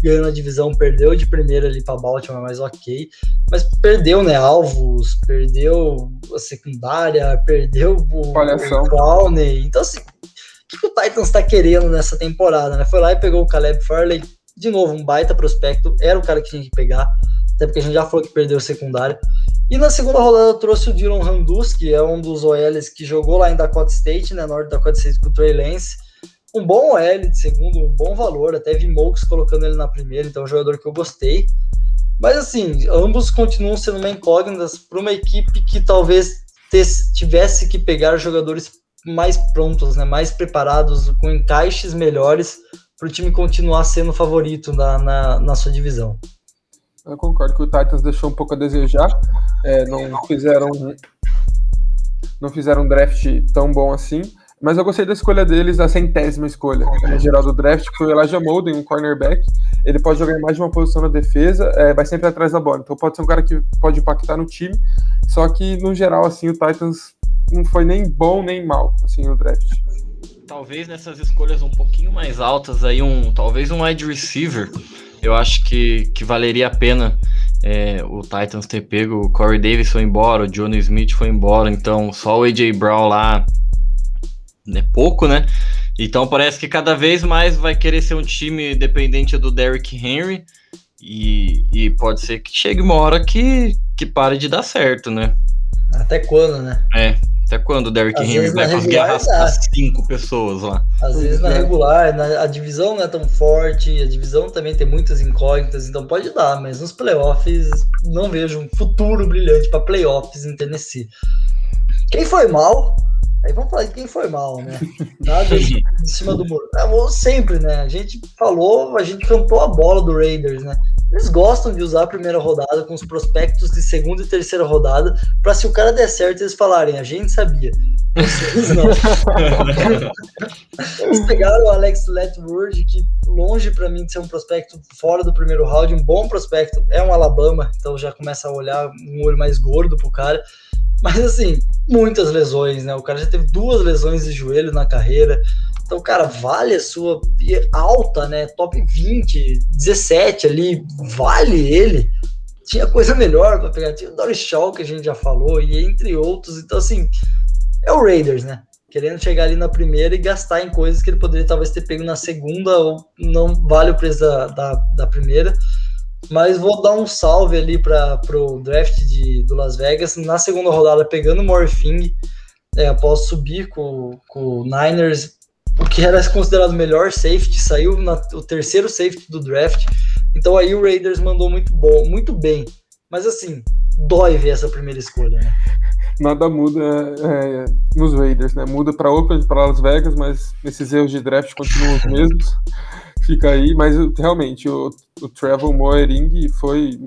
ganhando a divisão, perdeu de primeira ali para Baltimore, mas ok. Mas perdeu, né? Alvos, perdeu a secundária, perdeu o, o Clowney. Então, assim, o que, que o Titans tá querendo nessa temporada, né? Foi lá e pegou o Caleb Farley, de novo, um baita prospecto, era o cara que tinha que pegar até porque a gente já falou que perdeu o secundário. E na segunda rodada trouxe o Dylan Randus, que é um dos OLs que jogou lá em Dakota State, né, Norte Dakota State com o Trey Lance. Um bom OL de segundo, um bom valor, até vi Mokes colocando ele na primeira, então é um jogador que eu gostei. Mas assim, ambos continuam sendo uma incógnitas para uma equipe que talvez tivesse que pegar jogadores mais prontos, né, mais preparados, com encaixes melhores, para o time continuar sendo favorito na, na, na sua divisão. Eu concordo que o Titans deixou um pouco a desejar. É, não fizeram não fizeram um draft tão bom assim. Mas eu gostei da escolha deles, a centésima escolha na geral do draft, que foi o Elijah Molden, um cornerback. Ele pode jogar mais de uma posição na defesa, é, vai sempre atrás da bola. Então pode ser um cara que pode impactar no time. Só que, no geral, assim, o Titans não foi nem bom nem mal, assim, no draft. Talvez nessas escolhas um pouquinho mais altas aí, um talvez um wide receiver eu acho que, que valeria a pena é, o Titans ter pego. O Corey Davis foi embora, o Johnny Smith foi embora, então só o AJ Brown lá é pouco, né? Então parece que cada vez mais vai querer ser um time dependente do Derrick Henry. E, e pode ser que chegue uma hora que, que pare de dar certo, né? Até quando, né? É, até quando o Derrick Às Henry vai conseguir arrastar cinco pessoas lá? Às vezes na regular, na, a divisão não é tão forte, a divisão também tem muitas incógnitas, então pode dar, mas nos playoffs não vejo um futuro brilhante para playoffs em Tennessee. Quem foi mal? Aí vamos falar de quem foi mal, né? Nada de, de cima do muro. É, sempre, né? A gente falou, a gente cantou a bola do Raiders, né? Eles gostam de usar a primeira rodada com os prospectos de segunda e terceira rodada, para se o cara der certo, eles falarem, a gente sabia. Vocês não. eles pegaram o Alex Letward, que longe para mim de ser um prospecto fora do primeiro round, um bom prospecto, é um Alabama, então já começa a olhar um olho mais gordo pro cara. Mas assim, muitas lesões, né? O cara já teve duas lesões de joelho na carreira. Então, cara, vale a sua alta, né? Top 20, 17 ali, vale ele. Tinha coisa melhor para pegar. Tinha o Doris Shaw, que a gente já falou, e entre outros. Então, assim, é o Raiders, né? Querendo chegar ali na primeira e gastar em coisas que ele poderia talvez ter pego na segunda, ou não vale o preço da, da, da primeira. Mas vou dar um salve ali para o draft de, do Las Vegas. Na segunda rodada, pegando o Morphing, é, após subir com, com o Niners, o que era considerado melhor safety, saiu na, o terceiro safety do draft. Então aí o Raiders mandou muito bom, muito bem. Mas assim, dói ver essa primeira escolha, né? Nada muda é, nos Raiders, né? Muda para Oakland, para Las Vegas, mas esses erros de draft continuam os mesmos. Fica aí, mas realmente o, o Trevor Moering foi,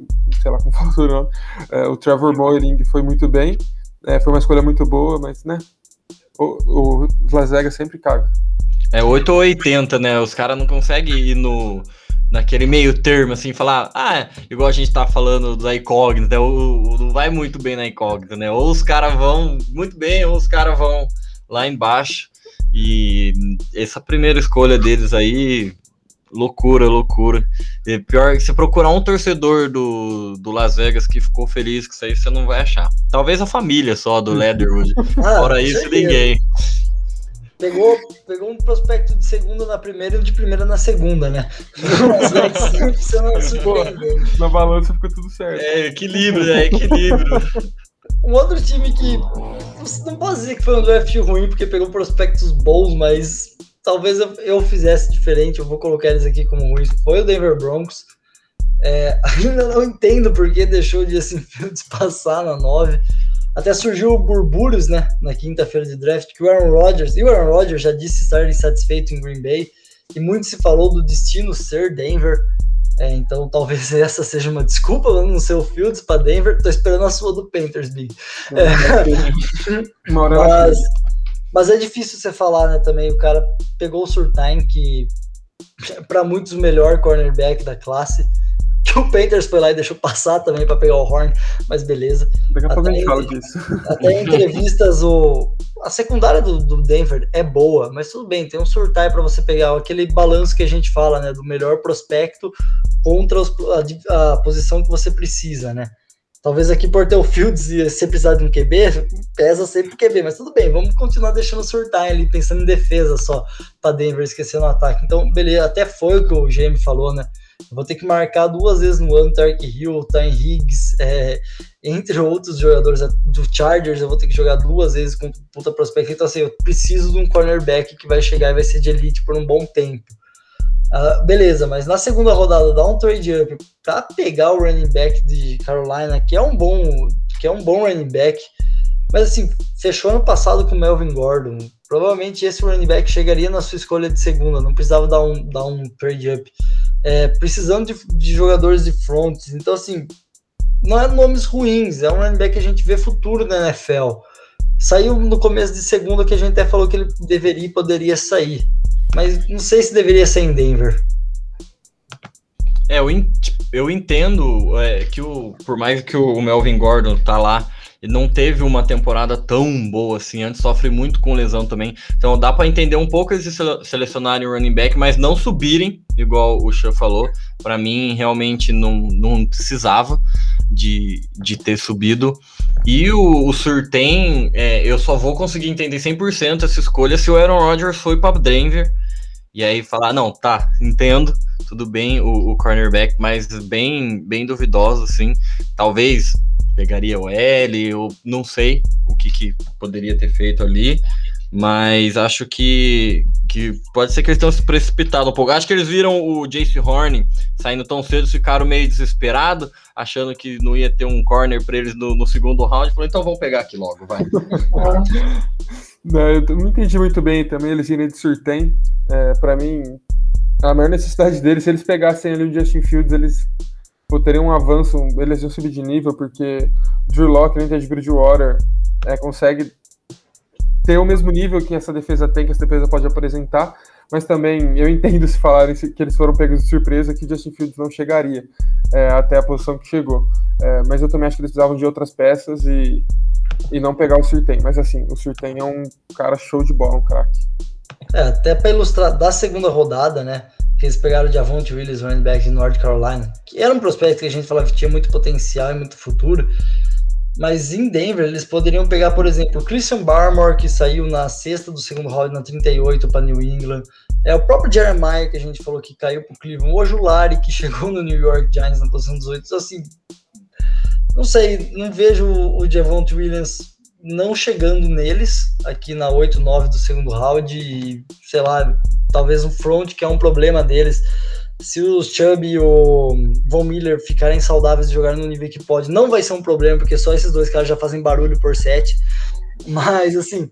sei lá como falou o nome, é, o Trevor Moering foi muito bem, é, foi uma escolha muito boa, mas né, o, o Las Vegas sempre caga. É 8 ou 80, né? Os caras não conseguem ir no, naquele meio termo, assim, falar, ah, igual a gente tá falando da incógnita, o, não vai muito bem na incógnita, né? Ou os caras vão muito bem, ou os caras vão lá embaixo. E essa primeira escolha deles aí, loucura, loucura. E pior que se procurar um torcedor do, do Las Vegas que ficou feliz com isso aí, você não vai achar. Talvez a família só do Leatherwood. Ah, Fora isso, ninguém. Pegou, pegou um prospecto de segunda na primeira e um de primeira na segunda, né? Você não Na balança ficou tudo certo. É, equilíbrio, é equilíbrio. um outro time que não pode dizer que foi um draft ruim, porque pegou prospectos bons, mas talvez eu, eu fizesse diferente, eu vou colocar eles aqui como ruins. Foi o Denver Broncos. É, ainda não entendo porque deixou o Justin Fields passar na 9. Até surgiu burburos, né, na quinta-feira de draft, que o Aaron Rodgers, e o Aaron Rodgers já disse estar insatisfeito em Green Bay, e muito se falou do destino ser Denver. É, então talvez essa seja uma desculpa não ser o Fields para Denver. Tô esperando a sua do Panthers, Big. É, mas, mas é difícil você falar, né? Também o cara pegou o Surtain, que para muitos o melhor cornerback da classe que o Panthers foi lá e deixou passar também para pegar o Horn, mas beleza. Daqui a pouco a gente fala disso. Até em entrevistas, o, a secundária do, do, Denver é boa, mas tudo bem, tem um surtai para você pegar aquele balanço que a gente fala, né, do melhor prospecto contra os, a, a, posição que você precisa, né. Talvez aqui por ter o Fields e você precisar de um QB, pesa sempre o QB, mas tudo bem, vamos continuar deixando surtar ali, pensando em defesa só, para Denver, esquecendo o ataque. Então, beleza, até foi o que o GM falou, né, eu vou ter que marcar duas vezes no ano Tark Hill, Time Higgs, é, entre outros jogadores do Chargers, eu vou ter que jogar duas vezes com puta prospect. Então, assim, eu preciso de um cornerback que vai chegar e vai ser de elite por um bom tempo. Uh, beleza, mas na segunda rodada dá um trade up para pegar o running back de Carolina, que é um bom, que é um bom running back. Mas assim, fechou ano passado com o Melvin Gordon. Provavelmente esse running back chegaria na sua escolha de segunda, não precisava dar um, dar um trade up é, precisando de, de, jogadores de fronts. Então, assim, não é nomes ruins, é um running back que a gente vê futuro na NFL. Saiu no começo de segunda que a gente até falou que ele deveria e poderia sair. Mas não sei se deveria ser em Denver. É, eu, eu entendo é, que o, por mais que o Melvin Gordon tá lá e não teve uma temporada tão boa assim, antes sofre muito com lesão também. Então dá para entender um pouco eles selecionarem o running back, mas não subirem, igual o Chan falou. Para mim, realmente não, não precisava de, de ter subido. E o, o Surtain, é, eu só vou conseguir entender 100% essa escolha se o Aaron Rodgers foi para Denver. E aí falar, não, tá, entendo, tudo bem o, o cornerback, mas bem, bem duvidoso, assim. Talvez pegaria o L, eu não sei o que, que poderia ter feito ali, mas acho que, que pode ser que eles tenham se precipitado um pouco. Acho que eles viram o Jace Horn saindo tão cedo, ficaram meio desesperados, achando que não ia ter um corner para eles no, no, segundo round. Então vamos pegar aqui logo, vai. não, eu não entendi muito bem também eles irem de surtem. É, para mim, a maior necessidade deles, se eles pegassem ali o Justin Fields, eles pô, teria um avanço, eles iam subir de nível, porque Drew Locke, nem de Bridgewater, é, consegue ter o mesmo nível que essa defesa tem, que essa defesa pode apresentar, mas também eu entendo se falarem que eles foram pegos de surpresa que Justin Fields não chegaria é, até a posição que chegou. É, mas eu também acho que eles precisavam de outras peças e, e não pegar o Surtain. Mas assim, o Surtain é um cara show de bola, um craque. É, até para ilustrar da segunda rodada, né? que eles pegaram o Javonte Willis, running back de North Carolina, que era um prospecto que a gente falava que tinha muito potencial e muito futuro. Mas em Denver, eles poderiam pegar, por exemplo, Christian Barmore, que saiu na sexta do segundo round, na 38 para New England. É o próprio Jeremiah, que a gente falou que caiu para o Cleveland. O Ojulari, que chegou no New York Giants na posição 18. Então, assim, não sei, não vejo o Javonte Williams não chegando neles aqui na 8, 9 do segundo round. E, sei lá, talvez o front, que é um problema deles se o Chubb e o Von Miller ficarem saudáveis e jogarem no nível que pode, não vai ser um problema, porque só esses dois caras já fazem barulho por sete. Mas, assim,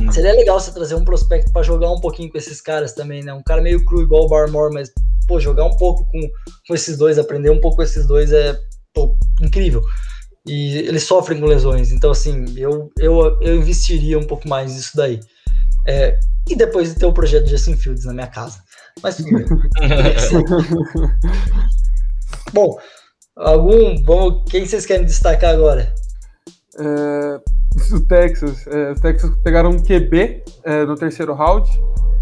hum. seria legal você trazer um prospecto para jogar um pouquinho com esses caras também, né? Um cara meio cru igual o Barmore, mas, pô, jogar um pouco com, com esses dois, aprender um pouco com esses dois é, pô, incrível. E eles sofrem com lesões, então, assim, eu, eu, eu investiria um pouco mais nisso daí. É, e depois de ter o projeto de Justin Fields na minha casa. Mas tudo bem. Bom, algum. Bom, quem vocês querem destacar agora? É, o Texas. É, o Texas pegaram um QB é, no terceiro round.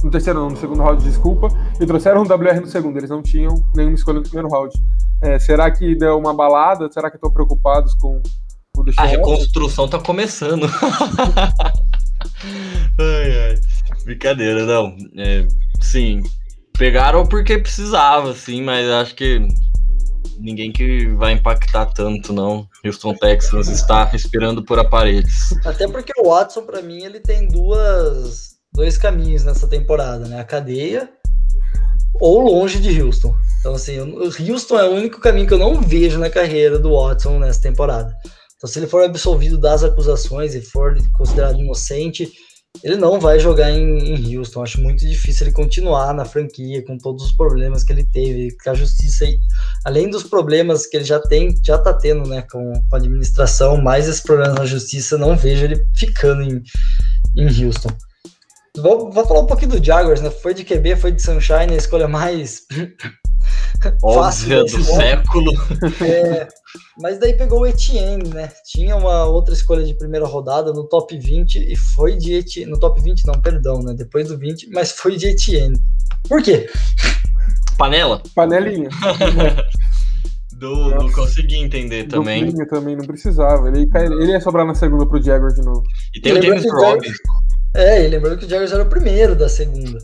No terceiro não, no segundo round, desculpa. E trouxeram um WR no segundo. Eles não tinham nenhuma escolha no primeiro round. É, será que deu uma balada? Será que estão preocupados com o A reconstrução está começando. ai, ai. Brincadeira, não. É, sim, Pegaram porque precisava, assim, mas acho que ninguém que vai impactar tanto, não. Houston Texans está respirando por aparelhos. Até porque o Watson, para mim, ele tem duas, dois caminhos nessa temporada, né? A cadeia ou longe de Houston. Então, assim, o Houston é o único caminho que eu não vejo na carreira do Watson nessa temporada. Então, se ele for absolvido das acusações e for considerado inocente, ele não vai jogar em, em, Houston. Acho muito difícil ele continuar na franquia com todos os problemas que ele teve, com a justiça, além dos problemas que ele já tem, já tá tendo, né, com, com a administração, mais esses problemas na justiça, não vejo ele ficando em, em Houston. Vou, vou falar um pouquinho do Jaguars, né? Foi de QB, foi de Sunshine, a escolha mais Óbvia do século. É, mas daí pegou o Etienne, né? Tinha uma outra escolha de primeira rodada no top 20 e foi de Etienne. No top 20, não, perdão, né? Depois do 20, mas foi de Etienne. Por quê? Panela? Panelinha. do, do consegui entender também. Do também não precisava. Ele, ele ia sobrar na segunda pro Jaguar de novo. E tem o James Robinson. É, e lembrando que o Jaguars era o primeiro da segunda.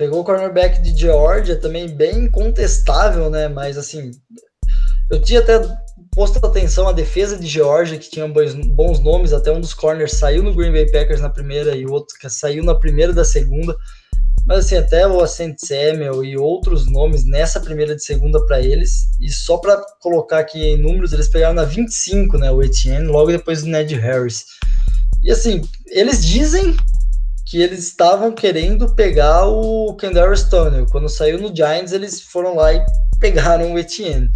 Pegou o cornerback de Georgia, também bem contestável, né? Mas assim, eu tinha até posto atenção à defesa de Georgia, que tinha bons nomes, até um dos corners saiu no Green Bay Packers na primeira e o outro que saiu na primeira da segunda. Mas assim, até o Ascent Samuel e outros nomes nessa primeira de segunda para eles. E só para colocar aqui em números, eles pegaram na 25, né, o Etienne, logo depois do Ned Harris. E assim, eles dizem que eles estavam querendo pegar o Kendall Stone. Quando saiu no Giants, eles foram lá e pegaram o Etienne.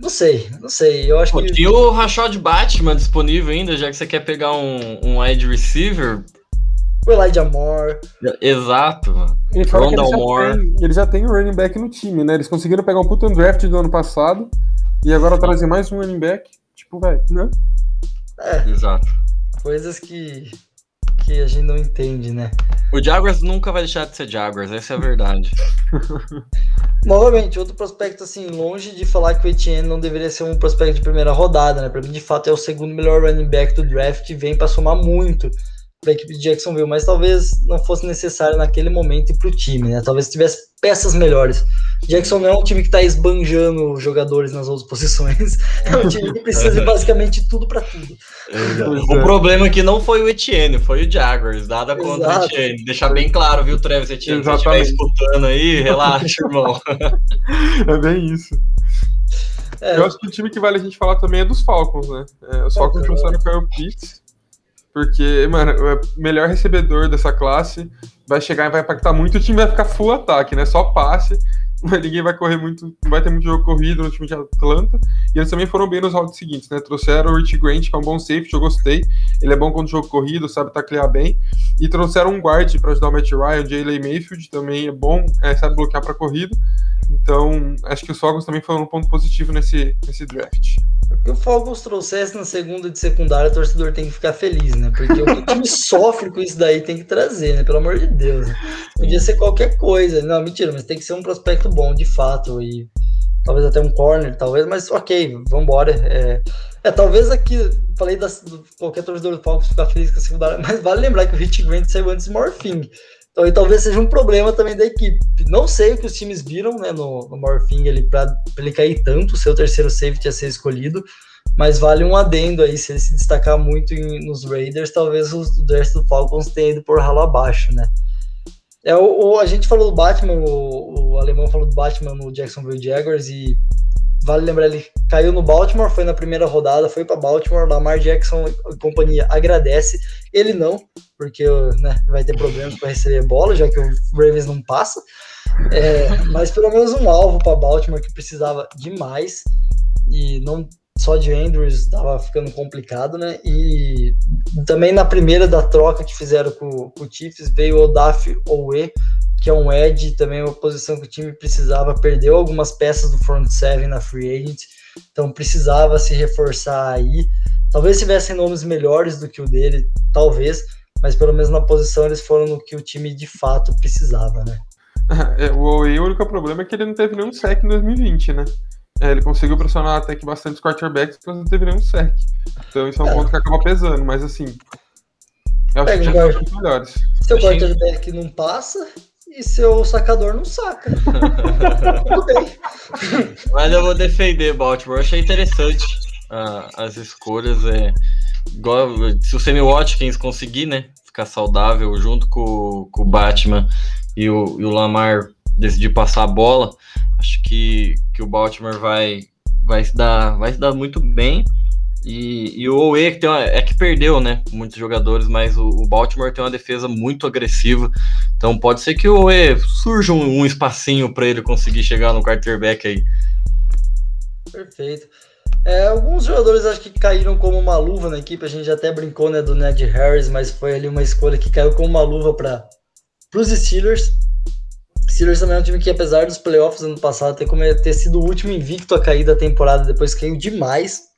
Não sei, não sei. Eu acho Pô, que. Tinha o Rashad Batman disponível ainda, já que você quer pegar um, um wide receiver. O Elijah Moore. Exato, mano. Rondell Moore. eles já têm o running back no time, né? Eles conseguiram pegar um puto draft do ano passado e agora trazem mais um running back. Tipo, velho, né? É. Exato. Coisas que que a gente não entende, né? O Jaguars nunca vai deixar de ser Jaguars, essa é a verdade. Novamente, outro prospecto assim, longe de falar que o Etienne não deveria ser um prospecto de primeira rodada, né? Para mim, de fato, é o segundo melhor running back do draft e vem para somar muito para a equipe de Jacksonville, mas talvez não fosse necessário naquele momento para o time, né? Talvez tivesse peças melhores. Jackson não é um time que está esbanjando jogadores nas outras posições. É um time que precisa de basicamente tudo para tudo. O é. problema é que não foi o Etienne, foi o Jaguars. Nada contra Exato. o Etienne. Deixar bem claro, viu, Travis Etienne? Se estiver escutando aí, relaxa, irmão. É bem isso. É. Eu acho que o time que vale a gente falar também é dos Falcons, né? É, os Falcons trouxeram o Kyle Pitts, porque, mano, o melhor recebedor dessa classe vai chegar e vai impactar muito, o time vai ficar full ataque, né? Só passe, ninguém vai correr muito, não vai ter muito jogo corrido no time de Atlanta. E eles também foram bem nos rounds seguintes, né? Trouxeram o Rich Grant, que é um bom safety, eu gostei. Ele é bom quando o jogo corrido, sabe taclear bem. E trouxeram um guard para ajudar o Matt Ryan, o Jaylee Mayfield, também é bom, é, sabe bloquear para corrida. Então, acho que os Falcons também foram um ponto positivo nesse, nesse draft. Que o Falcons trouxesse na segunda de secundária, o torcedor tem que ficar feliz, né? Porque o time sofre com isso daí tem que trazer, né? Pelo amor de Deus. Né? Podia ser qualquer coisa. Não, mentira, mas tem que ser um prospecto bom, de fato. E talvez até um corner, talvez, mas ok, vambora. É, é talvez aqui, falei das, do, qualquer torcedor do Falcons ficar feliz com a secundária, mas vale lembrar que o Hit Grant saiu antes do Morphing. Então aí talvez seja um problema também da equipe. Não sei o que os times viram né, no, no Morphing ele para ele cair tanto, o seu terceiro safety a ser escolhido, mas vale um adendo aí, se ele se destacar muito em, nos Raiders, talvez os, o resto do Falcons tenha ido por ralo abaixo, né? É, o, o, a gente falou do Batman, o, o, alemão falou do Batman no Jacksonville Jaguars e vale lembrar, ele caiu no Baltimore, foi na primeira rodada, foi para Baltimore, Lamar Jackson e companhia agradece, ele não, porque né, vai ter problemas para receber bola, já que o Ravens não passa, é, mas pelo menos um alvo para Baltimore que precisava demais e não só de Andrews estava ficando complicado, né? E também na primeira da troca que fizeram com, com o Chiefs veio o Odaf Owe, que é um edge, também uma posição que o time precisava, perdeu algumas peças do front seven na free agent, então precisava se reforçar aí. Talvez tivessem nomes melhores do que o dele, talvez, mas pelo menos na posição eles foram no que o time de fato precisava, né? É, o Owe, o único problema é que ele não teve nenhum sec em 2020, né? É, ele conseguiu pressionar até que bastante quarterbacks, mas não teve nenhum sec. Então isso é um é. ponto que acaba pesando, mas assim. Eu acho Pega, que tinha melhores. Seu quarterback não passa e seu sacador não saca. Tudo bem. Mas eu vou defender Baltimore. Eu achei interessante uh, as escolhas. É, igual, se o Sammy Watkins conseguir, né? Ficar saudável junto com, com o Batman e o, e o Lamar decidir passar a bola Acho que, que o Baltimore vai, vai, se dar, vai se dar muito bem. E, e o Owe que uma, é que perdeu, né? Muitos jogadores, mas o, o, Baltimore tem uma defesa muito agressiva. Então pode ser que o Owe surja um, um espacinho para ele conseguir chegar no quarterback aí. Perfeito. É, alguns jogadores acho que caíram como uma luva na equipe. A gente até brincou né, do Ned Harris, mas foi ali uma escolha que caiu como uma luva para os Steelers. Steelers também é um time que, apesar dos playoffs ano passado ter, como, ter sido o último invicto a cair da temporada, depois caiu demais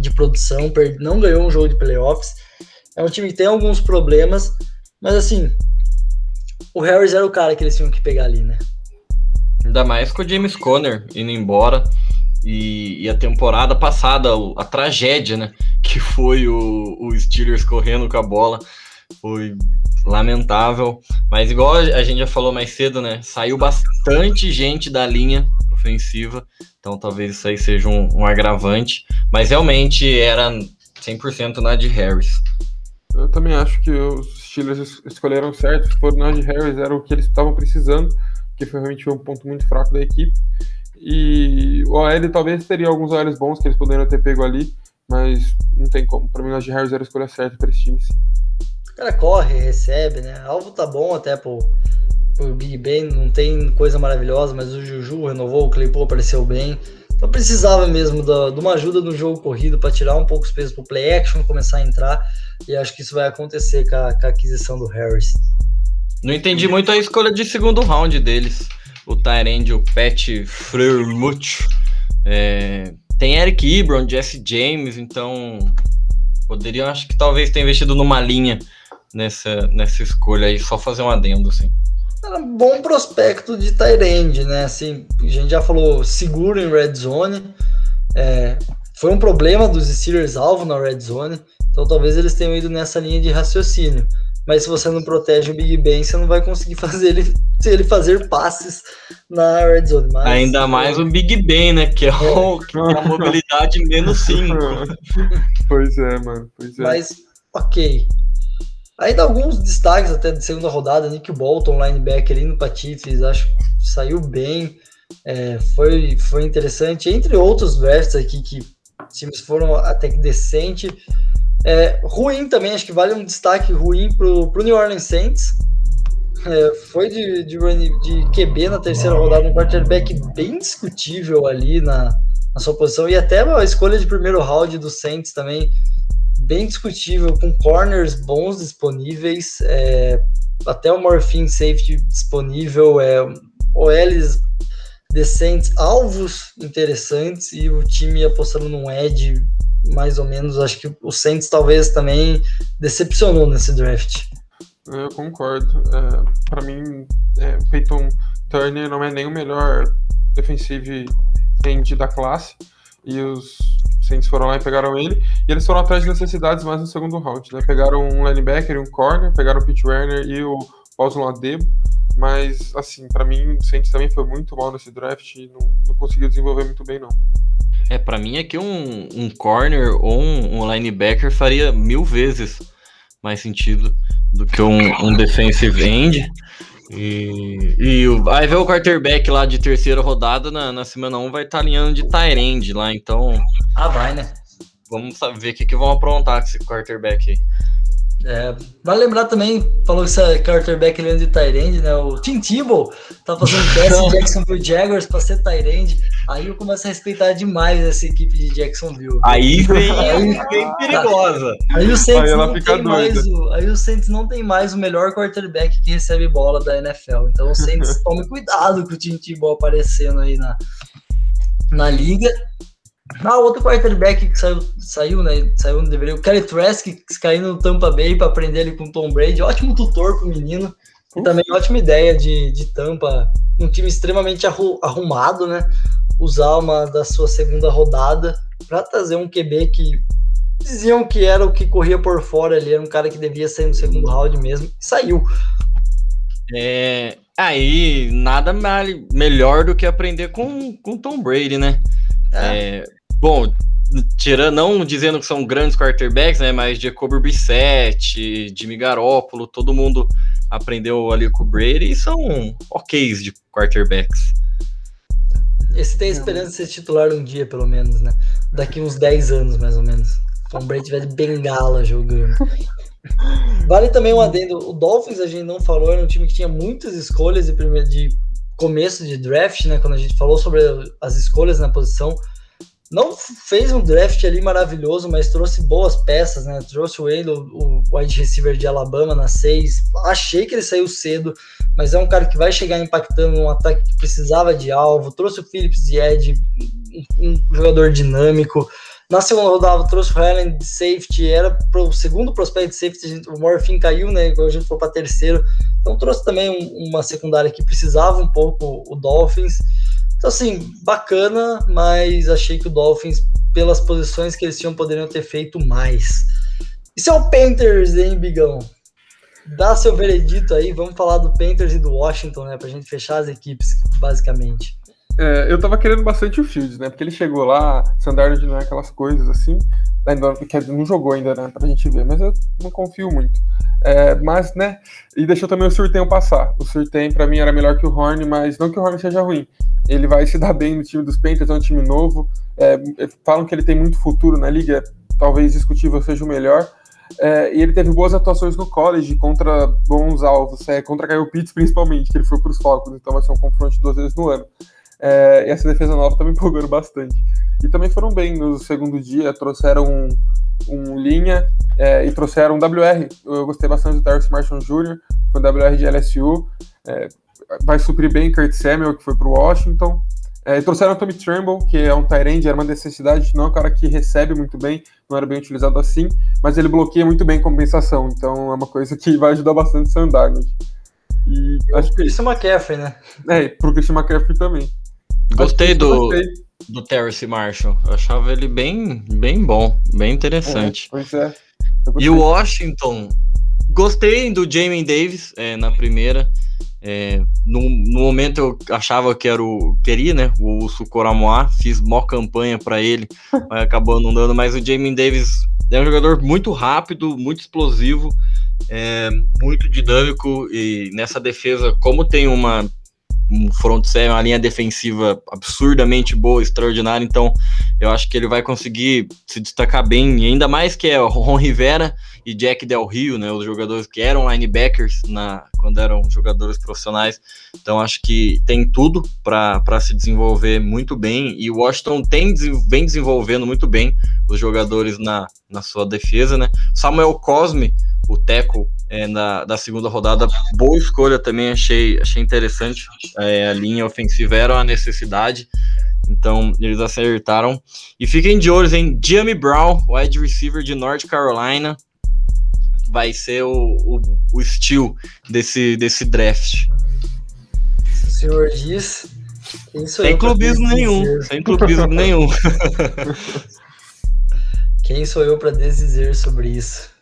de produção, não ganhou um jogo de playoffs. É um time que tem alguns problemas, mas assim, o Harris era o cara que eles tinham que pegar ali, né? Ainda mais com o James Conner indo embora. E, e, a temporada passada, a tragédia, né? Que foi o, o Steelers correndo com a bola. Foi lamentável. Mas igual a gente já falou mais cedo, né? Saiu bastante gente da linha ofensiva. Então talvez isso aí seja um, um agravante. Mas realmente era 100% na de Harris. Eu também acho que os Steelers escolheram certo. Foram na de Harris, era o que eles estavam precisando. Que foi realmente um ponto muito fraco da equipe. E o OL talvez teria alguns OLs bons que eles poderiam ter pego ali. Mas não tem como. Para mim, de Harris era a escolha certa para esse time, sim. O cara corre, recebe, né? Alvo tá bom até pro, pro Big Ben, não tem coisa maravilhosa, mas o Juju renovou, o Claypool apareceu bem. Então precisava mesmo da, de uma ajuda no jogo corrido para tirar um pouco os pesos pro play action, começar a entrar. E acho que isso vai acontecer com a, com a aquisição do Harris. Não entendi muito a escolha de segundo round deles. O Tyrande, o Pat Freermuth. É, tem Eric Ebron, Jesse James, então poderiam, acho que talvez ter investido numa linha nessa, nessa escolha aí, só fazer um adendo, assim. Era um bom prospecto de Tyrande, né? Assim, a gente já falou seguro em red zone. É, foi um problema dos Steelers alvo na red zone, então talvez eles tenham ido nessa linha de raciocínio. Mas se você não protege o Big Ben, você não vai conseguir fazer ele, ele fazer passes na red zone. Mas, Ainda mais o Big Ben, né? Que é, é. O, que é a mobilidade menos 5. pois é, mano. Pois é. Mas, ok. Ainda alguns destaques até de segunda rodada, Nick Bolton, linebacker, indo para Chiefs, acho que saiu bem, é, foi, foi interessante, entre outros drafts aqui que times foram até que decente. É, ruim também, acho que vale um destaque ruim para o New Orleans Saints. É, foi de, de, de, QB na terceira rodada, um quarterback bem discutível ali na, na sua posição, e até a escolha de primeiro round do Saints também bem discutível, com corners bons disponíveis, é, até o Morphine Safety disponível, é, OLs decentes, alvos interessantes e o time apostando num edge mais ou menos. Acho que o Saints talvez também decepcionou nesse draft. Eu concordo. É, Para mim, é, Peyton Turner não é nem o melhor defensive end da classe. E os Saints foram lá e pegaram ele. E eles foram atrás de necessidades mais no segundo round. Né? Pegaram um linebacker e um corner, pegaram o Pete Werner e o Paulson Ladebo. Mas, assim, para mim, o Saints também foi muito mal nesse draft e não, não conseguiu desenvolver muito bem, não. É, para mim é que um, um corner ou um, um, linebacker faria mil vezes mais sentido do que um, um defensive end. E, e o, aí ver o quarterback lá de terceira rodada na, na semana 1 vai estar tá alinhando de end lá, então. Ah, vai, né? Vamos ver o que, que vão aprontar com esse quarterback aí. É, vale lembrar também, falou que esse quarterback ele de Tyrande, né? O Tim Tebow tá fazendo teste em Jacksonville Jaguars para ser Tyrande. Aí eu começo a respeitar demais essa equipe de Jacksonville. Aí vem, aí vem perigosa. Aí o Saints aí não tem mais o, aí o Saints não tem mais o melhor quarterback que recebe bola da NFL. Então o Saints tome cuidado com o Tim Tebow aparecendo aí na, na liga. Ah, outro quarterback que saiu, saiu, né? Saiu no deveria. O Kelly Trask, que caiu no Tampa Bay para aprender ali com o Tom Brady. Ótimo tutor pro menino. E também ótima ideia de, de Tampa. Um time extremamente arrumado, né? Usar uma da sua segunda rodada para trazer um QB que diziam que era o que corria por fora ali, era um cara que devia sair no segundo round mesmo. E saiu. É, aí, nada melhor do que aprender com, com Tom Brady, né? É. É, bom, tirando, não dizendo que são grandes quarterbacks, né? Mas Jacoby Brissett, Jimmy Garoppolo, todo mundo aprendeu ali com o Brady e são ok de quarterbacks. Esse tem a esperança de ser titular um dia, pelo menos, né? Daqui uns 10 anos, mais ou menos. Tom Brady tiver de bengala jogando. Vale também um adendo. O Dolphins, a gente não falou, era um time que tinha muitas escolhas de, primeiro, de começo de draft, né, quando a gente falou sobre as escolhas na posição, não fez um draft ali maravilhoso, mas trouxe boas peças, né? Trouxe o Wayne, o wide receiver de Alabama na 6. Achei que ele saiu cedo, mas é um cara que vai chegar impactando um ataque que precisava de alvo. Trouxe o Phillips de Ed, um jogador dinâmico. Na segunda rodada trouxe o Highland de safety, era o segundo prospect de safety, o Morfin caiu, né? A gente foi para terceiro. Então trouxe também um, uma secundária que precisava um pouco o Dolphins. Então, assim, bacana, mas achei que o Dolphins, pelas posições que eles tinham, poderiam ter feito mais. Isso é o Panthers, hein, Bigão? Dá seu veredito aí, vamos falar do Panthers e do Washington, né? Pra gente fechar as equipes, basicamente. É, eu tava querendo bastante o Fields, né? Porque ele chegou lá, Sandard não é aquelas coisas assim. Ainda não jogou ainda, né? Pra gente ver, mas eu não confio muito. É, mas, né? E deixou também o Surtain passar. O Surtain, pra mim, era melhor que o Horn, mas não que o Horn seja ruim. Ele vai se dar bem no time dos Panthers, é um time novo. É, falam que ele tem muito futuro na liga, talvez discutível seja o melhor. É, e ele teve boas atuações no college contra bons alvos, é, contra Kyle Pitts principalmente, que ele foi para os Falcons, então vai ser um confronto duas vezes no ano. É, e essa defesa nova tá me empolgando bastante. E também foram bem no segundo dia, trouxeram um, um linha é, e trouxeram um WR. Eu gostei bastante do Darius Marshall Jr., foi um WR de LSU. É, vai suprir bem Kurt Samuel, que foi para o Washington. É, trouxeram o Tommy Trimble, que é um Tyrande, era uma necessidade, não é um cara que recebe muito bem, não era bem utilizado assim, mas ele bloqueia muito bem compensação, então é uma coisa que vai ajudar bastante o Sam Darnold. E acho que... Christian McCaffrey, né? É, pro Christian McCaffrey também. Gostei do, do Terrace Marshall. Eu achava ele bem, bem bom, bem interessante. É, pois é. E o Washington, gostei do Jamie Davis é, na primeira. É, no, no, momento eu achava que era o queria, né? O Sucoramoa, fiz mó campanha para ele, mas acabou não dando. Mas o Jamie Davis é um jogador muito rápido, muito explosivo, é, muito dinâmico e nessa defesa, como tem uma um front seven, uma linha defensiva absurdamente boa, extraordinária, então eu acho que ele vai conseguir se destacar bem, e ainda mais que é Ron Rivera e Jack Del Rio, né, os jogadores que eram linebackers na, quando eram jogadores profissionais, então acho que tem tudo para se desenvolver muito bem, e o Washington tem, vem desenvolvendo muito bem os jogadores na, na sua defesa, né, Samuel Cosme, o Teco é, na, da segunda rodada. Boa escolha também, achei, achei interessante. É, a linha ofensiva era uma necessidade, então eles acertaram. E fiquem de olho em Jamie Brown, wide receiver de North Carolina. Vai ser o, o, o desse, desse draft. O senhor diz. Sem clubismo nenhum. Sem clubismo nenhum. Quem sou eu para dizer sobre isso?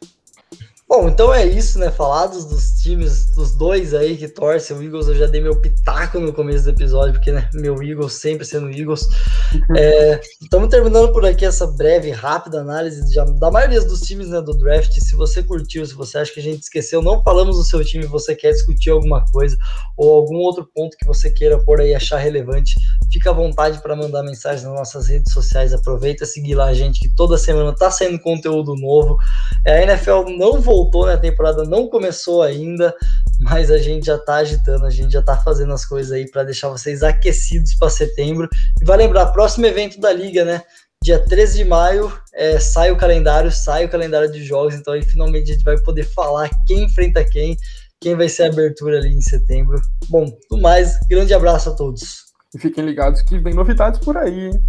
Bom, então é isso, né? Falados dos times, dos dois aí que torcem o Eagles, eu já dei meu pitaco no começo do episódio, porque, né, meu Eagles sempre sendo Eagles. Estamos é, terminando por aqui essa breve, rápida análise de, da maioria dos times né, do draft. Se você curtiu, se você acha que a gente esqueceu, não falamos do seu time, você quer discutir alguma coisa ou algum outro ponto que você queira por aí achar relevante, fica à vontade para mandar mensagem nas nossas redes sociais. Aproveita seguir lá a gente, que toda semana tá saindo conteúdo novo. É, a NFL não voltou, né? A temporada não começou ainda, mas a gente já tá agitando, a gente já tá fazendo as coisas aí para deixar vocês aquecidos para setembro. E vai lembrar, próximo evento da liga, né? Dia 13 de maio é, sai o calendário, sai o calendário de jogos, então aí finalmente a gente vai poder falar quem enfrenta quem, quem vai ser a abertura ali em setembro. Bom, tudo mais, grande abraço a todos. E fiquem ligados que vem novidades por aí, hein?